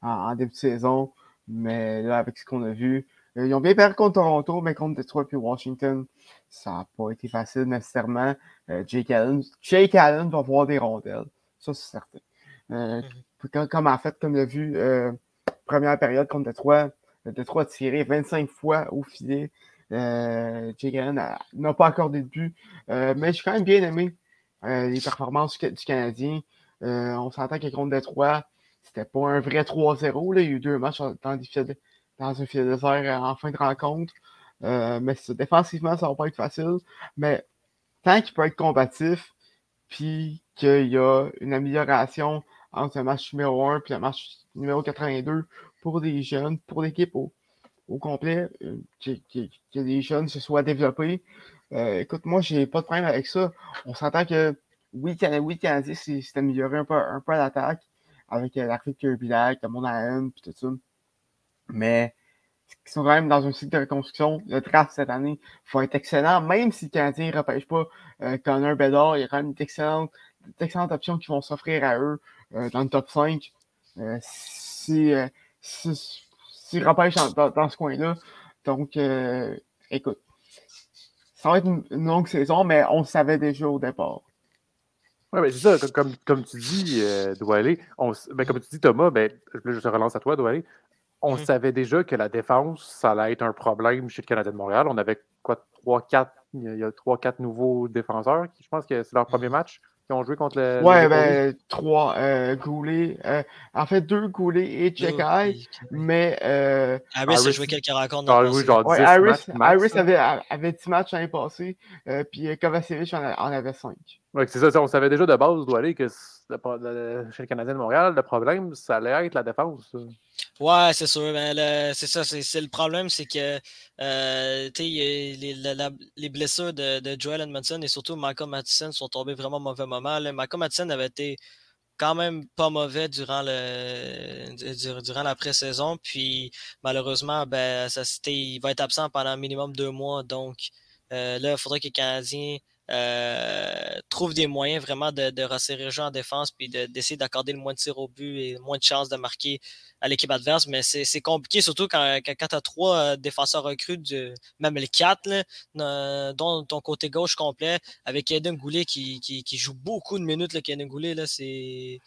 en, début de saison, mais là, avec ce qu'on a vu, ils ont bien perdu contre Toronto, mais contre Detroit et Washington, ça n'a pas été facile nécessairement. Jake Allen, Jake Allen va voir des rondelles, ça c'est certain. Mm-hmm comme en fait, comme l'a vu, euh, première période contre Detroit, Detroit a tiré 25 fois au filet. Euh, n'a pas accordé de but. Euh, mais j'ai quand même bien aimé euh, les performances du, Canadien. on s'entend que contre Detroit, c'était pas un vrai 3-0. Il y a eu deux matchs dans, dans un filet désert en fin de rencontre. mais défensivement, ça va pas être facile. Mais tant qu'il peut être combatif, puis qu'il y a une amélioration entre le match numéro 1 et le match numéro 82 pour des jeunes, pour l'équipe au, complet, euh, que, les jeunes se soient développés. Euh, écoute, moi, j'ai pas de problème avec ça. On s'entend que oui, oui Canadien s'est amélioré un peu, un peu à l'attaque avec euh, l'arrivée de Kirby Lack, de Monahan, puis tout ça. Mais ils sont quand même dans un cycle de reconstruction. Le draft cette année faut être excellent, même si le ne repêche pas euh, Connor Bedard, il y a quand même d'excellentes options qui vont s'offrir à eux euh, dans le top 5 euh, euh, si, si repêche dans, dans, ce coin-là. Donc, écoute, ça va être une, longue saison, mais on le savait déjà au départ. Oui, mais c'est ça, comme, comme tu dis, Doualé, ben, comme tu dis, Thomas, ben, je te relance à toi, Doualé. On mm-hmm. savait déjà que la défense, ça allait être un problème chez le Canadien de Montréal. On avait quoi, 3-4, il y a 3-4 nouveaux défenseurs, qui, je pense que c'est leur premier mm-hmm. match qui ont joué contre le. Ouais, ben, trois. Euh, Goulet. Euh, en fait, deux Goulet et Chekai. Mais. Euh, Harris a joué quelques rencontres dans le genre ouais, Harris, Harris avait, avait 10 matchs l'année passée. Euh, puis Kovacevic en, en avait 5. Ouais, c'est ça, On savait déjà de base, doit aller, que chez le Canadien de Montréal, le problème, ça allait être la défense. Ouais, c'est sûr. Ben, c'est ça. C'est le problème, c'est que euh, les, les, blessures de, de, Joel Edmondson et surtout Michael Matheson sont tombés vraiment au mauvais moment. Là. Matheson avait été quand même pas mauvais durant le durant la pré-saison. Puis malheureusement, ben, ça, il va être absent pendant minimum deux mois. Donc euh, là, il faudrait que les Canadiens euh, trouve des moyens vraiment de, de resserrer le jeu en défense puis d'essayer d'accorder le moins de tirs au but et le moins de chances de marquer à l'équipe adverse. Mais c'est compliqué, surtout quand, quand, tu as trois euh, défenseurs recrues, même les quatre, là, dont ton côté gauche complet, avec Eden Goulet qui, joue beaucoup de minutes. Là, Eden Goulet, c'est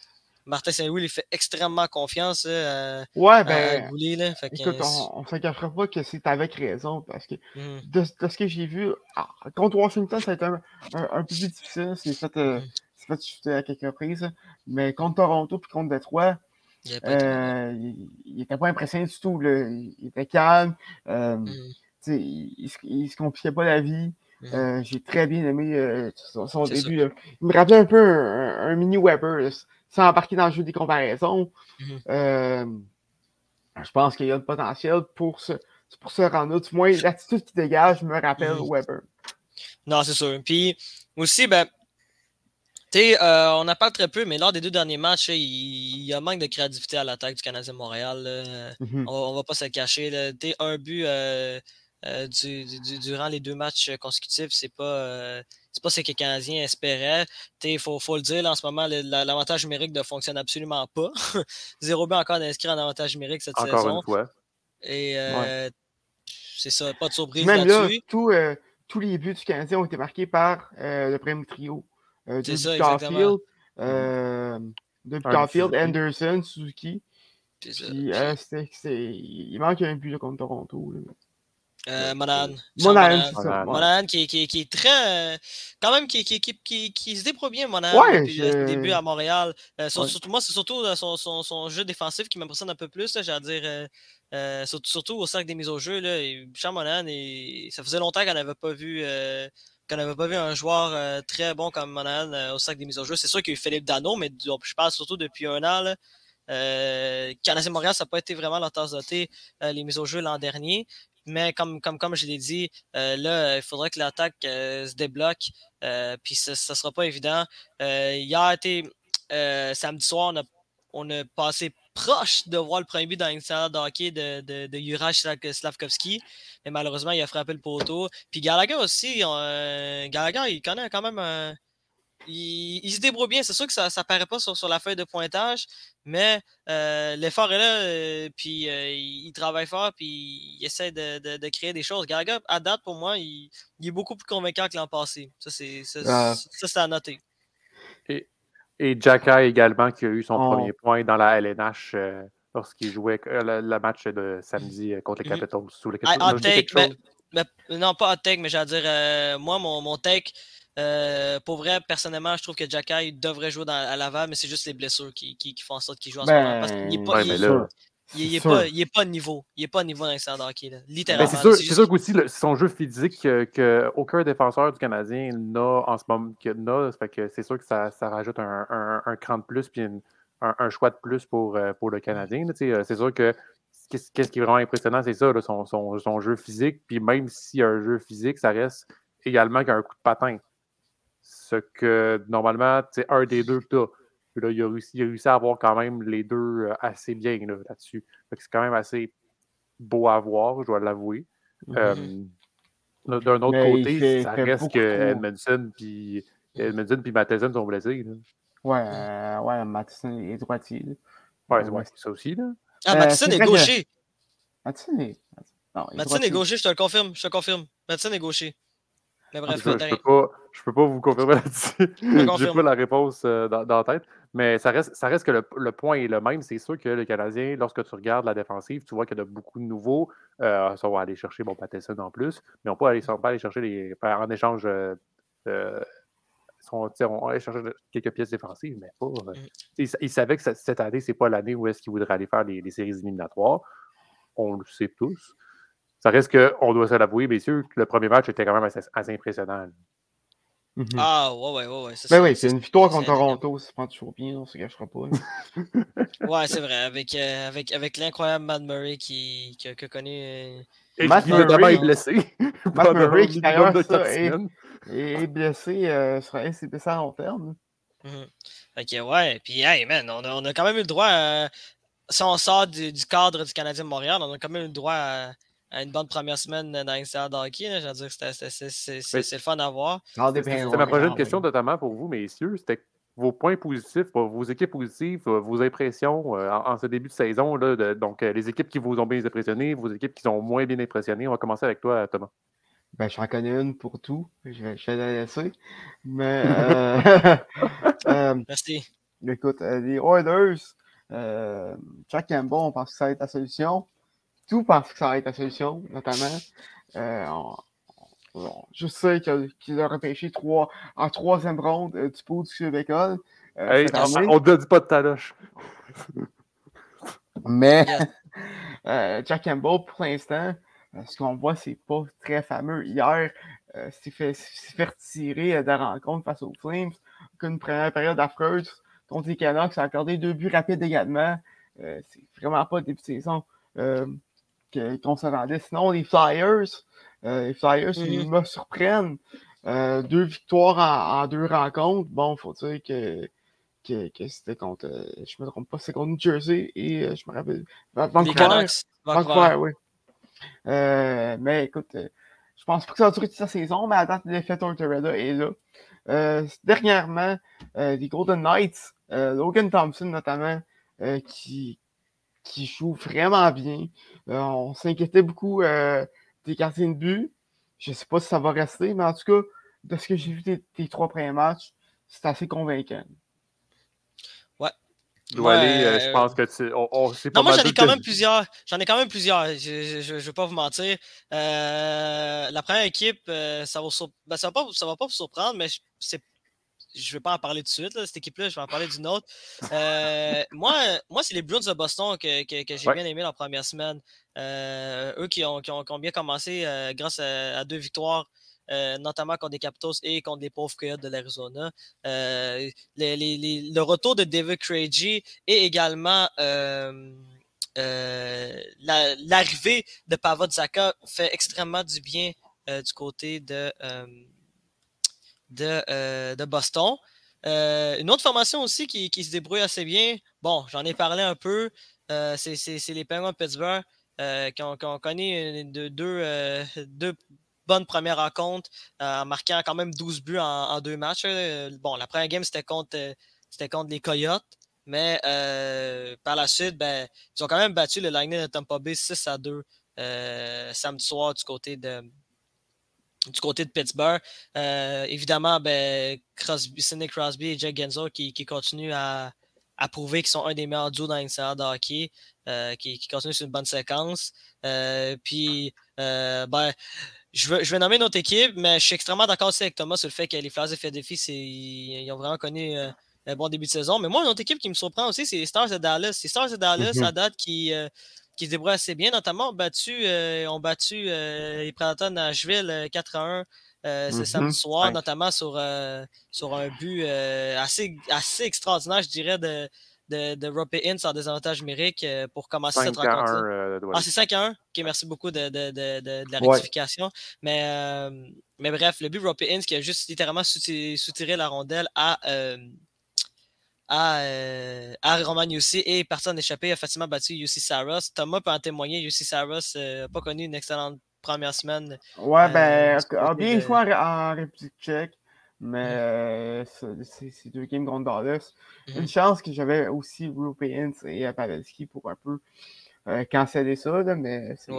Martin Saint-Louis lui fait extrêmement confiance à, ouais, ben, Goulet. Là. écoute, on ne s'inquiétera pas que c'est avec raison parce que mmh. de, ce que j'ai vu, ah, contre Washington, ça a été un, peu plus difficile. C'est fait, euh, mmh. fait à quelques reprises. Mais contre Toronto puis contre Detroit, il n'était pas, impressionné du tout. Il était calme. Euh, mmh. Il ne se compliquait pas la vie. Euh, j'ai très bien aimé euh, son, début. Il me rappelait un peu un, mini Weber sans embarquer dans le jeu des comparaisons. Mm-hmm. Euh, je pense qu'il y a du potentiel pour se, pour se rendre Du moins, l'attitude qui dégage me rappelle mm-hmm. Weber. Non, c'est sûr. Puis aussi, ben, tu sais, euh, on en parle très peu, mais lors des deux derniers matchs, il, y a un manque de créativité à l'attaque du Canadien Montréal. Mm-hmm. on, ne va pas se cacher. Tu un but euh, durant les deux matchs consécutifs, c'est pas c'est pas ce que les Canadiens espéraient. Il faut, faut, le dire, en ce moment, l'avantage numérique ne fonctionne absolument pas. Zéro but encore d'inscrit en avantage numérique cette encore saison. Une fois. Et euh, c'est ça, pas de surprise Même là, euh, tous les buts du Canadien ont été marqués par euh, le premier trio. c'est ça, Caulfield, de Caulfield, Anderson, Suzuki. Puis, il manque un but contre Toronto. Euh, Monahan. Qui, est- qui, est- qui est très. euh, quand même, qui, qui, qui, qui, qui se débrouille bien, Monahan, Ouais, depuis le début à Montréal. Euh, sur- Ouais. Surtout, moi, c'est surtout euh, son, son, son jeu défensif qui m'impressionne un peu plus. J'ai à dire. surtout, surtout au cercle des mises au jeu. Là, et Monahan, et, ça faisait longtemps qu'on n'avait pas vu. euh, qu'on n'avait pas vu un joueur euh, très bon comme Monahan euh, au cercle des mises au jeu. C'est sûr qu'il y a eu Philippe Dano, mais je parle surtout depuis un an. Là. Euh, Canadien Montréal, ça n'a pas été vraiment leur tasse de thé, euh, les mises au jeu l'an dernier. Mais comme, comme, comme je l'ai dit, euh, là, il faudrait que l'attaque euh, se débloque. euh, puis ça ne sera pas évident. Hier été samedi soir, on a, on a passé proche de voir le premier but dans salle de hockey de, de, de Slavkovski. Mais malheureusement, il a frappé le poteau. Puis Gallagher aussi, euh, Gallagher, il connaît quand même un. Il, il se débrouille bien. C'est sûr que ça ne paraît pas sur, sur la feuille de pointage, mais euh, l'effort est là. euh, puis euh, il, il travaille fort, puis il essaie de, de- de créer des choses. Gallagher, à date, pour moi, il, il est beaucoup plus convaincant que l'an passé. Ça, c'est ça, Ah. ça, c'est à noter. Et Jacka également, qui a eu son Oh. premier point dans la LNH euh, lorsqu'il jouait euh, le, le match de samedi euh, contre les Mhm. Capitals. Sous les Ah, Capitals. take. Mais- non, pas hot take, mais j'allais dire, euh, moi, mon, mon take, euh, pour vrai, personnellement, je trouve que Jacky devrait jouer dans, à Laval, mais c'est juste les blessures qui, qui, qui font en sorte qu'il joue en ce Ben, moment. Parce qu'il n'est pas, Ouais, c'est pas, pas de niveau. Il est pas niveau dans hockey, là. Ben, littéralement. c'est sûr, juste- sûr qu'aussi son jeu physique que, que aucun défenseur du Canadien n'a en ce moment que n'a, ça fait que c'est sûr que ça, ça rajoute un, un- un cran de plus puis une- un, un choix de plus pour, euh, pour le Canadien. euh, c'est sûr que qu'est-ce qui est vraiment impressionnant, c'est ça, là, son, son- son jeu physique. Puis même s'il y a un jeu physique, ça reste également qu'un coup de patin. Ce que normalement, c'est un des deux que tu as. Puis là, il a, réussi, il a réussi à avoir quand même les deux euh, assez bien là, là-dessus. Fait que c'est quand même assez beau à voir, je dois l'avouer. Euh, D'un autre Mhm. Mais côté, fait- ça fait reste que. Edmondson puis Edmondson puis Matheson sont blessés. Là. Ouais, euh, ouais, Matheson est droitier. là. Ouais, Ouais, c'est ouais. c'est ça aussi. Là. Ah, Euh, Matheson c'est est vrai que- gaucher. Matheson est. Non, est Matheson est gaucher, je te le confirme. Je te confirme. Matheson est gaucher. Bref, cas, je peux pas, je peux pas vous confirmer là-dessus. J'ai pas la réponse euh, dans, dans la tête. Mais ça reste, ça reste que le, le point est le même. C'est sûr que le Canadien, lorsque tu regardes la défensive, tu vois qu'il y a de beaucoup de nouveaux. Euh, ça va aller chercher bon, Matheson en plus. Mais on peut aller, peut aller chercher les, en échange. Euh, euh, son- tu sais, on va aller chercher quelques pièces défensives, mais pas. euh, Mm. il, il savait que cette année, c'est pas l'année où est-ce qu'il voudrait aller faire les, les séries éliminatoires. On le sait tous. Ça reste qu'on doit se l'avouer, messieurs, que le premier match était quand même assez, assez impressionnant. Mhm. Ah, ouais, ouais, ouais. ouais. c'est Ben oui, c'est une victoire contre. Toronto, ça se prend toujours bien, on se cachera pas. Ouais, c'est vrai. Avec, euh, avec, avec l'incroyable Matt Murray qui, qui, a- qui a connu. euh, Et Matt qui Murray- est blessé. Matt Murray, qui est- est blessé, euh, sera est blessé à long terme. Mhm. Fait que ouais, puis hey man, on a, on a quand même eu le droit à, si on sort du, du cadre du Canadien de Montréal, on a quand même eu le droit à une bonne première semaine dans l'Institut de hockey. là. Je veux dire, c'était- c'était- c'est c'est- c'est- Mais- c'est le fun à voir. Ça C'est ma prochaine quand question, notamment pour vous, messieurs. C'était vos points positifs, vos équipes positives, euh, vos impressions euh, en, ce début de saison. Là, de- donc, euh, les équipes qui vous ont bien impressionné, vos équipes qui ont moins bien impressionné. On va commencer avec toi, Thomas. Ben, j'en connais une pour tout. Je vais, je vais la laisser. Mais, euh, euh, Merci. écoute, euh, les Oilers, euh, Jack Campbell, on pense que ça va être la solution. Tout pense que ça va être la solution, notamment. Euh, on- on- je sais qu'il a repêché trois, en troisième ronde euh, du pot du Québécois. Euh, Hey, on ne dit pas de taloche. Mais euh, Jack Campbell, pour l'instant, ce qu'on voit, c'est pas très fameux. Hier, euh, s'est fait, s'est fait retirer euh, de la rencontre face aux Flames. Une première période affreuse contre les Canucks, a accordé deux buts rapides également. Euh, c'est vraiment pas le début de saison euh, qu'on s'attendait. Sinon, les Flyers, euh, les Flyers ils me surprennent. Euh, deux victoires en, en deux rencontres. Bon, faut dire que, que, que c'était contre, euh, je me trompe pas, c'est contre New Jersey et je me rappelle, Vancouver. Canucks. Vancouver, Vancouver. oui. Euh, mais écoute, je pense pas que ça va durer toute la saison, mais à date, l'effet Tortorella est là. Euh, dernièrement, euh, les Golden Knights, Logan Thompson notamment, qui, qui joue vraiment bien. Euh, on s'inquiétait beaucoup euh, des gardiens de but. Je sais pas si ça va rester, mais en tout cas, de ce que j'ai vu des, des trois premiers matchs, c'est assez convaincant. aller. Euh, je pense que tu. On, non, moi, j'en ai quand même plusieurs. J'en ai quand même plusieurs. Je ne vais pas vous mentir. Euh, la première équipe, euh, ça va, ben, ça, va pas, ça va pas vous surprendre, mais c'est je ne vais pas en parler tout de suite, cette équipe-là, je vais en parler d'une autre. moi, moi c'est les Bruins de Boston que, que, j'ai bien aimé la première semaine. eux qui ont, qui ont, bien commencé grâce à, deux victoires euh, notamment contre les Capitals et contre les pauvres Coyotes de l'Arizona. Euh, le retour de David Craigie et également euh, l'arrivée de Pavel Zaka fait extrêmement du bien du côté de, de, Boston. une autre formation aussi qui, se débrouille assez bien, bon, j'en ai parlé un peu, c'est les Penguins de Pittsburgh qui ont, connu deux, deux, bonne première rencontre euh, en marquant quand même 12 buts en, deux matchs. Bon, la première game, c'était contre, euh, contre les Coyotes. Mais euh, par la suite, ben, ils ont quand même battu le Lightning de Tampa Bay 6 à 2 samedi soir du côté de, du côté de Pittsburgh. évidemment, ben, Crosby, Sidney Crosby et Jack Genzo qui, qui continuent à, à prouver qu'ils sont un des meilleurs duos dans l'intérieur de hockey, qui, qui continuent sur une bonne séquence. puis, ben, je, veux, je vais nommer notre équipe, mais je suis extrêmement d'accord aussi avec Thomas sur le fait que les Flyers de Philadelphie, ils ont vraiment connu euh, un bon début de saison. Mais moi, une autre équipe qui me surprend aussi, c'est les Stars de Dallas. C'est Stars de Dallas, mm-hmm. à date, qui, euh, qui se débrouillent assez bien. Notamment, ont battu, euh, ont battu les Predators de Nashville 4 1 ce mm-hmm. samedi soir, notamment sur, sur un but assez, assez extraordinaire, je dirais, de, de, de en désavantage numérique euh, pour commencer cette rencontre. Euh, ah, c'est 5 à 1. Ok, merci beaucoup de, de, de la rectification. Mais, euh, mais bref, le but de Rope Inns qui a juste littéralement soutiré la rondelle à, à, à Roman Yussi et personne échappé a facilement battu Yussi Saros. Thomas peut en témoigner. Yussi Saros n'a pas connu une excellente première semaine. Ouais, ben, a bien joué en République tchèque. Mais mmh. c'est deux games contre Dallas. Une mmh. chance que j'avais aussi Europeans et Pavelski pour un peu canceller ça, mais c'est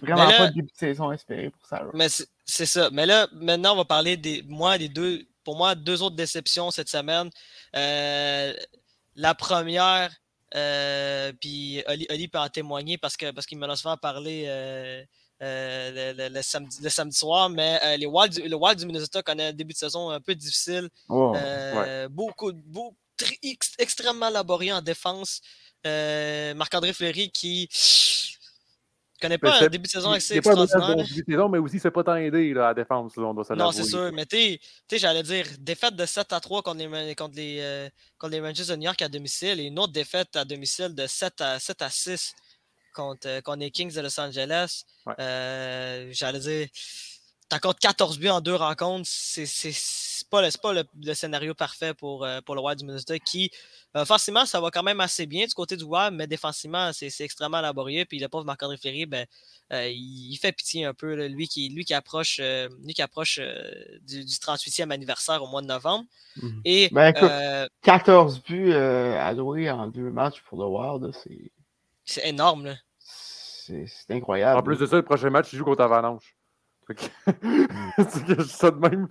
vraiment pas de début de saison espéré pour ça. Mais c'est ça. Mais là, maintenant, on va parler des moi des deux, pour moi, deux autres déceptions cette semaine. la première, puis Oli, peut en témoigner parce qu'il parce qu'il me l'a souvent parlé euh, le, samedi, soir, mais euh, les Wild, le Wild du Minnesota connaît un début de saison un peu difficile. Oh, euh, beaucoup, beaucoup extrêmement laborieux en défense. Marc-André Fleury qui connaît pas un début de saison assez extraordinaire. Pas début de saison, mais aussi, c'est pas tant aidé là, à la défense. Là, on doit non, c'est sûr. Mais tu sais, j'allais dire, défaite de 7 à 3 contre les, contre les, contre les Rangers de New York à domicile et une autre défaite à domicile de 7 à, 7 à 6 contre, euh, contre, les Kings de Los Angeles. Euh, j'allais dire, t'as contre 14 buts en deux rencontres. C'est pas, le, pas le, scénario parfait pour, euh, pour le Wild du Minnesota qui, forcément, ça va quand même assez bien du côté du Wild, mais défensivement, c'est extrêmement laborieux. Puis le pauvre Marc-André Fleury, ben, il, fait pitié un peu, lui, qui, lui qui approche, lui qui approche du, 38e anniversaire au mois de novembre. Mmh. Et, ben, 14 buts alloués en deux matchs pour le Wild, c'est c'est énorme, là. C'est incroyable. En plus de ça, le prochain match, il joue contre Avalanche. c'est ça de même.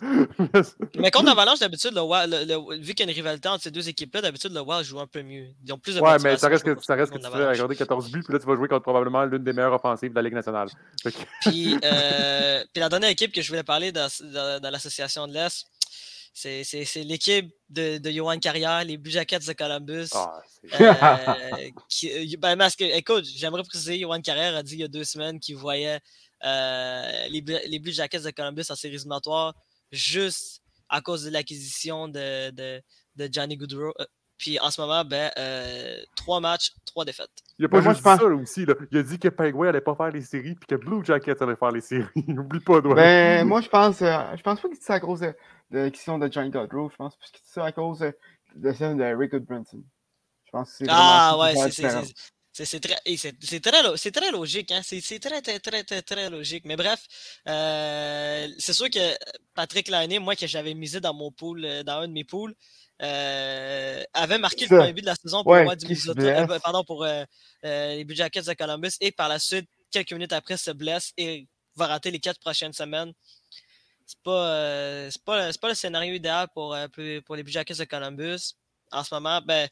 Mais contre Avalanche, d'habitude, le, vu qu'il y a une rivalité entre ces deux équipes-là, d'habitude, le Wild joue un peu mieux. Ils ont plus de Ouais, mais ça reste que, ça reste que tu fais regarder 14 buts, puis là, tu vas jouer contre probablement l'une des meilleures offensives de la Ligue nationale. Puis, euh, puis la dernière équipe que je voulais parler dans, dans l'association de l'Est, c'est l'équipe de, de Johan Carrière, les Blue Jackets de Columbus. Ah, euh, qui, euh, ben, que, écoute, j'aimerais préciser, Johan Carrière a dit il y a deux semaines qu'il voyait euh, les, les, Blue Jackets de Columbus en séries éliminatoires juste à cause de l'acquisition de, de, de, Johnny Goodrow. Puis en ce moment, ben, trois matchs, trois défaites. Il a pas ben, juste ça aussi. Là. Il a dit que Penguin allait pas faire les séries puis que Blue Jackets allait faire les séries. N'oublie pas, toi. Ben, moi, je pense, je pense pas que c'est ça à cause de de l'acquisition de Johnny Godrow, je pense, que c'est ça à cause de, de celle de Rick Brunson. Je pense que c'est Ah ouais, c'est très, c'est très, très logique, hein? c'est très, très, très, très, très logique. Mais bref, euh, c'est sûr que Patrick Lainé, moi que j'avais misé dans mon pool, euh, dans un de mes pools, euh, avait marqué le premier but de la saison pour, moi, du euh, pardon, pour euh, les Blue Jackets de Columbus et par la suite, quelques minutes après, se blesse et va rater les quatre prochaines semaines c'est pas, euh, c'est pas, pas, le scénario idéal pour, euh, pour les Blue Jackets de Columbus. En ce moment, ben,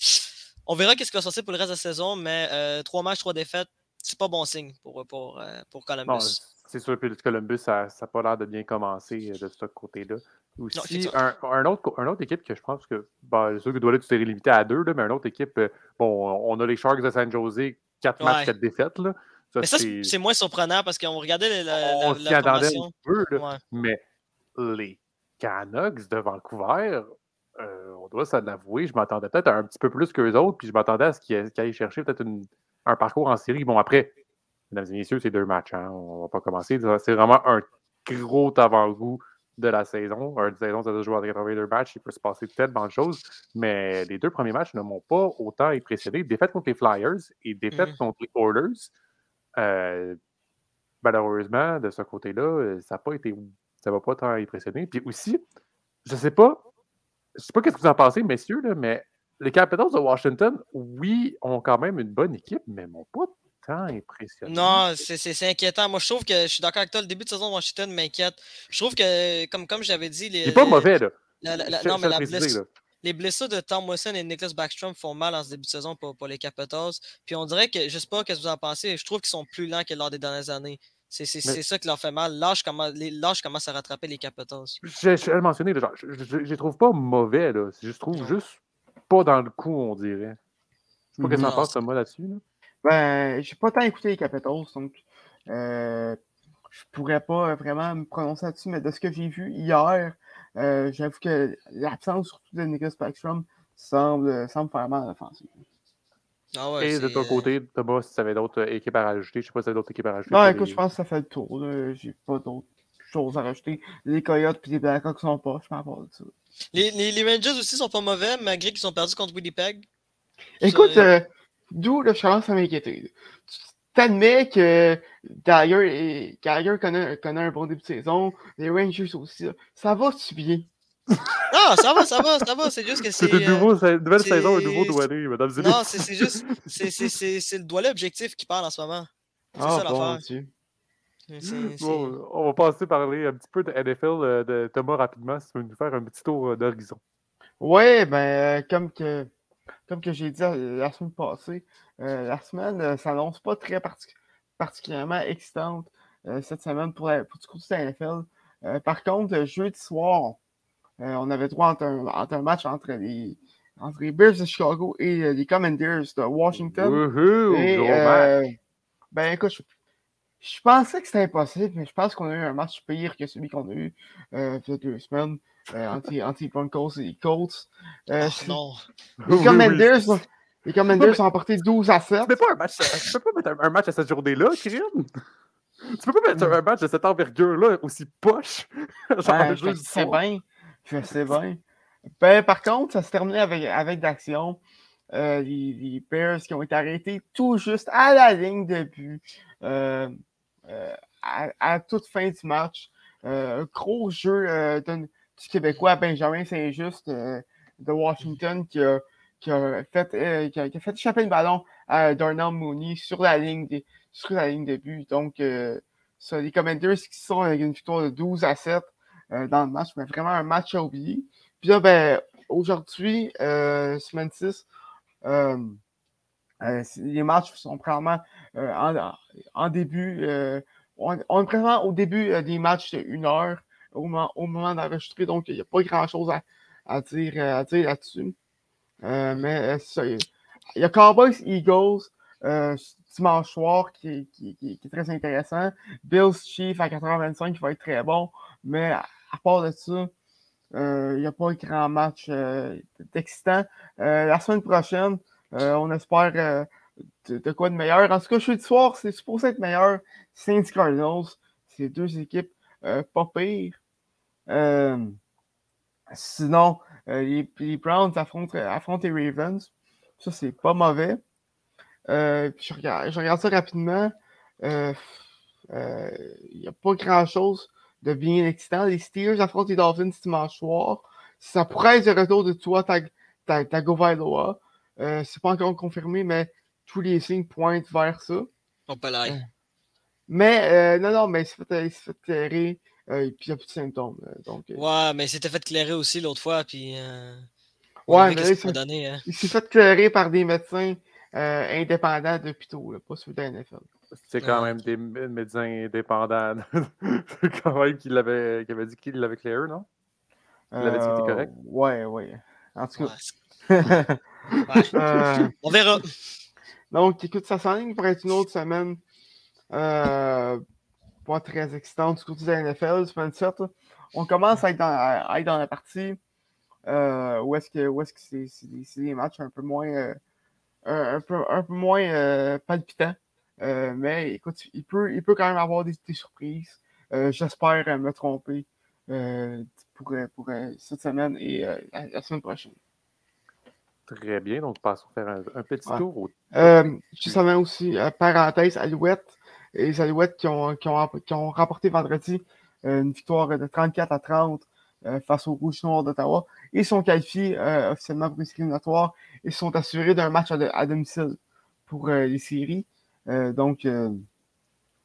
on verra qu'est-ce qui va sortir pour le reste de la saison, mais trois matchs, trois défaites, c'est pas bon signe pour, pour, pour Columbus. c'est sûr, puis Columbus, ça n'a pas l'air de bien commencer de ce côté-là. Aussi, un, un, autre, un autre équipe que je pense que, bah, c'est sûr que Douala, tu t'es limité à deux, là, mais une autre équipe, bon, on a les Sharks de San Jose, quatre matchs, quatre défaites. Là. Ça, mais ça, c'est moins surprenant parce qu'on regardait la, on s'y attendait un peu, là, mais les Canucks de Vancouver, euh, on doit s'en avouer, je m'attendais peut-être un petit peu plus qu'eux autres, puis je m'attendais à ce qu'ils aillent chercher peut-être un parcours en série. Bon, après, mesdames et messieurs, c'est deux matchs, hein, on va pas commencer. C'est vraiment un gros avant-goût de la saison. Une saison, ça doit jouer à 82 matchs, il peut se passer tellement de choses, mais les deux premiers matchs ne m'ont pas autant impressionné. Défaite contre les Flyers et défaite mm. contre les Oilers. Euh, malheureusement, de ce côté-là, ça n'a pas été. Ça va pas tant impressionné. Puis aussi, je sais pas, je sais pas qu'est-ce que vous en pensez, messieurs, là, mais les Capitals de Washington, oui, ont quand même une bonne équipe, mais m'ont pas tant impressionné. Non, c'est inquiétant. Moi, je trouve que je suis d'accord avec toi. Le début de saison de Washington m'inquiète. Je trouve que, comme, comme j'avais dit. Les, pas mauvais, là. non, mais la blessure, les blessures de Tom Wilson et Nicholas Backstrom font mal en ce début de saison pour, pour les Capitals. Puis on dirait que, je sais pas ce que vous en pensez, je trouve qu'ils sont plus lents que lors des dernières années. C'est ça qui leur fait mal. L'âge commence, commence à rattraper les Capitals. Je l'ai mentionné, je ne les trouve pas mauvais. Là. Je trouve juste pas dans le coup, on dirait. Je sais pas ce que tu en penses, Thomas, là-dessus. Là. Ben, j'ai pas tant écouté les Capitals, donc euh, je pourrais pas vraiment me prononcer là-dessus, mais de ce que j'ai vu hier, euh, j'avoue que l'absence surtout de Nicholas Backstrom semble, semble faire mal à l'offensive. Ah ouais, Et de ton côté, Thomas, si tu avais d'autres équipes à rajouter, je sais pas si tu avais d'autres équipes à rajouter. Non, écoute, je pense que ça fait le tour. J'ai pas d'autres choses à rajouter. Les Coyotes et les Blackhawks sont pas, je m'en parle de ça. Les, les, les, Rangers aussi sont pas mauvais, malgré qu'ils ont perdu contre Winnipeg. Écoute, euh, d'où le challenge à m'inquiéter. Tu t'admets que Dyer, connaît, connaît, un bon début de saison, les Rangers aussi. Ça va-tu bien? Non, ça va, ça va, ça va. C'est juste que c'est. C'est une euh, nouvelle saison, un nouveau douanier, madame Zélie. Non, c'est juste. C'est le douanier objectif qui parle en ce moment. C'est ah, ça l'affaire. Bon, on va passer parler un petit peu de NFL euh, de Thomas rapidement, si tu veux nous faire un petit tour euh, d'horizon. Oui, ben, comme que, comme que j'ai dit la semaine passée, la semaine s'annonce pas très particulièrement excitante cette semaine pour, la, pour du coup de la NFL. par contre, jeudi soir, euh, on avait droit entre un, un, match entre les, entre les Bears de Chicago et euh, les Commanders de Washington. Euh, ben écoute, je, pensais que c'était impossible, mais je pense qu'on a eu un match pire que celui qu'on a eu il y a deux semaines entre, les Broncos et les Colts. Oh, non. Les Commanders, les Commanders ont emporté 12 à 7. Tu peux pas, un match, tu peux pas mettre un, match à cette journée-là, Kirin? Tu peux pas mettre un match de cette envergure-là aussi poche? Genre, je sais bien. Je sais bien. Ben, par contre, ça se terminait avec, avec d'action. Euh, les, Bears qui ont été arrêtés tout juste à la ligne de but euh, euh, à, toute fin du match. un gros jeu du Québécois Benjamin Saint-Just de Washington qui a, fait, qui, a, fait échapper le ballon à Darnell Mooney sur la ligne de, sur la ligne de but. Donc, ça, les Commanders qui sont avec une victoire de 12 à 7 euh, dans le match, mais vraiment un match à oublier. Puis là, ben, aujourd'hui, euh, semaine 6, euh, les matchs sont probablement en, début. on, est présent au début des matchs une heure au moment, au moment d'enregistrer, donc il n'y a pas grand-chose à, à, dire, à dire là-dessus. mais il y a Cowboys Eagles dimanche soir qui, qui, qui, qui, est très intéressant. Bills Chief à 4h25 qui va être très bon. Mais à part de ça, euh, il n'y a pas un grand match euh, d'excitant. Euh, la semaine prochaine, on espère de, quoi de meilleur. En tout cas, jeudi soir, c'est supposé être meilleur. Saints Cardinals, c'est deux équipes pas pires. sinon, les, Browns affrontent, affrontent, les Ravens. Ça, c'est pas mauvais. je, regarde, je regarde ça rapidement. Il n'y a pas grand-chose de bien excitant. Les Steelers affrontent les Dolphins dimanche soir. Ça pourrait être le retour de toi, Tagovailoa. Euh, c'est pas encore confirmé, mais tous les signes pointent vers ça. Euh, mais euh, non, non, mais il s'est fait, fait clairer euh, et puis il n'y a plus de symptômes. donc, ouais, mais c'était fait clairer aussi l'autre fois. Puis, Ouais, mais c'est- donné, hein? il s'est fait clairer par des médecins euh, indépendants là, pas ceux de la NFL. C'est quand même des mé- médecins indépendants. C'est quand même qu'il avait, qu'il avait dit qu'il l'avait clair, non? Il avait dit qu'il était Euh, correct? Ouais, ouais. En tout cas. ouais. Euh, On verra. donc, écoute, ça s'enligne pour être une autre semaine euh, pas très excitante du côté de la NFL, semaine 7. là. On commence à être dans, à être dans la partie euh, où est-ce que, où est-ce que c'est, c'est des, matchs un peu moins, euh, un, un peu, un peu moins euh, palpitants. Euh, mais écoute, il peut, il peut quand même avoir des, des surprises. Euh, j'espère euh, me tromper pour, pour cette semaine et la, la semaine prochaine. Très bien, donc passons faire un, un petit Ouais. tour. au- justement aussi, parenthèse, Alouette, et les Alouettes qui ont, qui ont, qui ont remporté vendredi une victoire de 34 à 30 euh, face aux Rouges Noirs d'Ottawa. Ils sont qualifiés euh, officiellement pour les éliminatoires et sont assurés d'un match à, de- à domicile pour euh, les séries. Euh, donc, euh,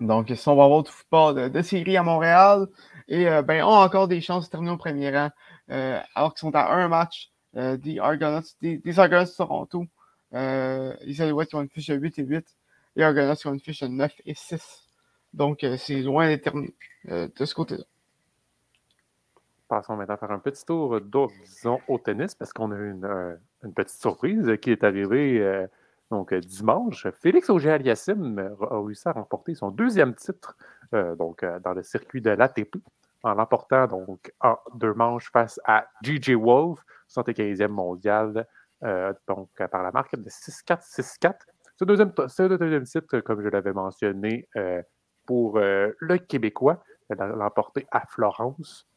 donc, si on va avoir du football de, de séries à Montréal et euh, ben, ont encore des chances de terminer au premier rang euh, alors qu'ils sont à un match des Argonauts, des, de Toronto. Les Alouettes ont une fiche de 8 et 8. Les Argonauts ont une fiche de 9 et 6. Donc, c'est loin d'être terminé de ce côté-là. Passons maintenant faire un petit tour d'horizon au tennis parce qu'on a eu une, petite surprise qui est arrivée donc, euh, dimanche. Félix Auger-Aliassime a réussi à remporter son deuxième titre euh, euh, dans le circuit de l'ATP en l'emportant donc en deux manches face à G.J. Wolf, 75e mondial, euh, donc euh, par la marque de 6-4, 6-4. Ce deuxième, titre, comme je l'avais mentionné, euh, pour euh, le Québécois, l'emporté à Florence.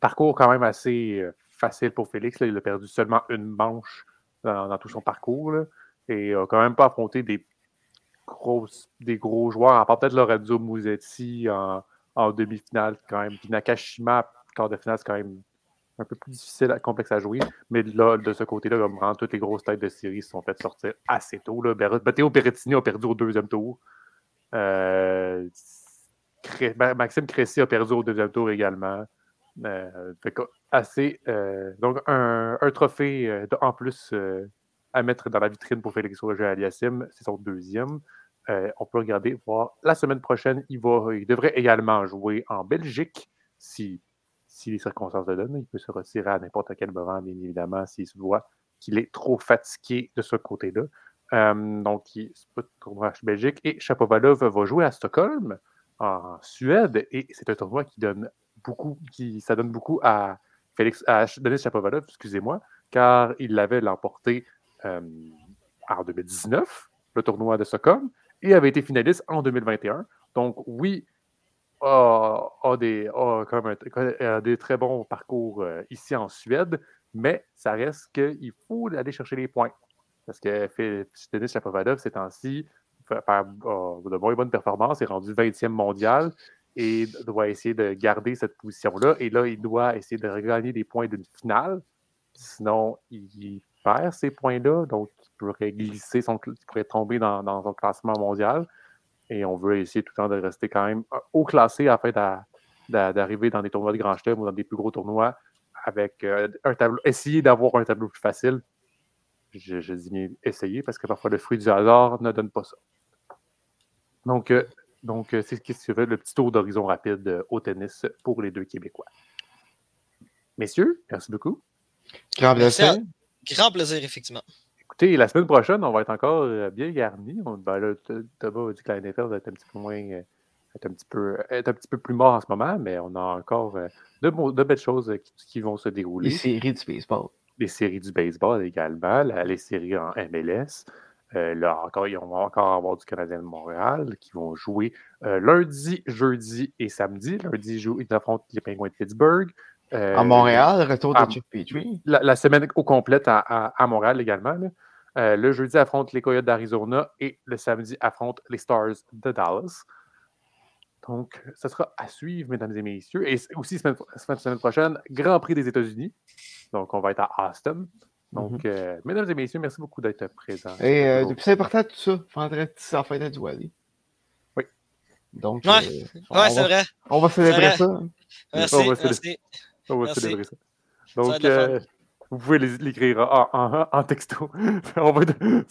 Parcours quand même assez euh, facile pour Félix. Il a perdu seulement une manche dans, tout son parcours. Et a quand même pas affronté des, grosses, des gros joueurs, à part peut-être Lorenzo Musetti en, en demi-finale quand même. Puis Nakashima, quart de finale, c'est quand même un peu plus difficile, complexe à jouer. Mais là, de ce côté-là, comme vraiment, toutes les grosses têtes de série se sont faites sortir assez tôt. Là. Matteo Berrettini a perdu au deuxième tour. Euh, Maxime Cressy a perdu au deuxième tour également. Euh, assez, euh, donc, un, un trophée en plus à mettre dans la vitrine pour Félix Auger-Aliassime. C'est son deuxième. Euh, on peut regarder, voir. La semaine prochaine, il, va, il devrait également jouer en Belgique si, si les circonstances le donnent. Il peut se retirer à n'importe quel moment, bien évidemment, s'il se voit qu'il est trop fatigué de ce côté-là. Euh, donc, il se peut en Belgique. Et Chapovalov va jouer à Stockholm, en Suède. Et c'est un tournoi qui donne beaucoup, qui, ça donne beaucoup à Félix, à Denis Chapovalov, excusez-moi, car il l'avait l'emporté en 2019, le tournoi de Stockholm, et avait été finaliste en 2021. Donc, oui, a, a des, des très bons parcours euh, ici en Suède, mais ça reste qu'il faut aller chercher les points. Parce que Denis Chapovalov, ces temps-ci, a de moins bonnes performances, est rendu 20e mondial et doit essayer de garder cette position-là. Et là, il doit essayer de regagner des points d'une finale. Sinon, il perd ces points-là. Donc, il pourrait glisser, son, il pourrait tomber dans, dans son classement mondial. Et on veut essayer tout le temps de rester quand même euh, haut classé afin d'a- d'a- d'arriver dans des tournois de grand chelem ou dans des plus gros tournois avec euh, un tableau. Essayer d'avoir un tableau plus facile. Je, je dis bien essayer parce que parfois le fruit du hasard ne donne pas ça. Donc, euh, donc c'est ce qui serait le petit tour d'horizon rapide euh, au tennis pour les deux Québécois. Messieurs, merci beaucoup. Grand Merci. Grand plaisir, effectivement. Écoutez, la semaine prochaine, on va être encore euh, bien garni. Ben là, Thomas a dit que la NFL va être un petit peu moins. euh, être un petit peu, être un petit peu plus mort en ce moment, mais on a encore euh, de, belles choses qui, qui vont se dérouler. Les séries du baseball. les séries du baseball également, la- les séries en MLS. Euh, là encore, ils vont encore avoir du Canadien de Montréal qui vont jouer euh, lundi, jeudi et samedi. Lundi, ils affrontent les Penguins de Pittsburgh. Euh, À Montréal, retour de Chuck Petrie. La, la semaine au complète à, à- à Montréal également. là. Euh, le jeudi affronte les Coyotes d'Arizona et le samedi affronte les Stars de Dallas. Donc, ce sera à suivre, mesdames et messieurs. Et aussi, semaine, semaine, prochaine, Grand Prix des États-Unis. Donc, on va être à Austin. Donc, euh, mesdames et messieurs, merci beaucoup d'être présents. Et euh, c'est important tout ça, vendredi, c'est la fête à Douali. Oui. Donc, Ouais. euh, c'est va, vrai. on va célébrer ça. Merci. On va merci. On va Merci. célébrer ça. Donc, euh, Vous pouvez les- l'écrire en, en, en texto. on, va,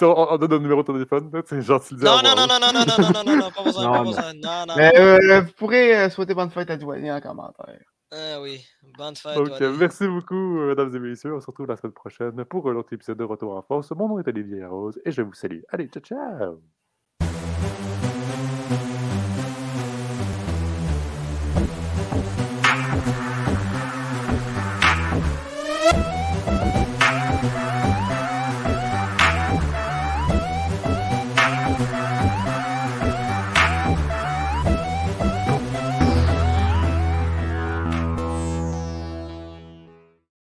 on, on donne un numéro de téléphone. C'est dis Non, non, non, non, non, non, non, non, non, non, pas besoin, Non, pas non. besoin. Non, non, Mais non. euh, vous pourrez euh, souhaiter bonne fête à Douanier en commentaire. Ah oui, bonne fête, Donc, euh, merci beaucoup, euh, mesdames et messieurs. On se retrouve la semaine prochaine pour un autre épisode de Retour en force. Mon nom est Olivier Rose et je vous salue. Allez, ciao, ciao!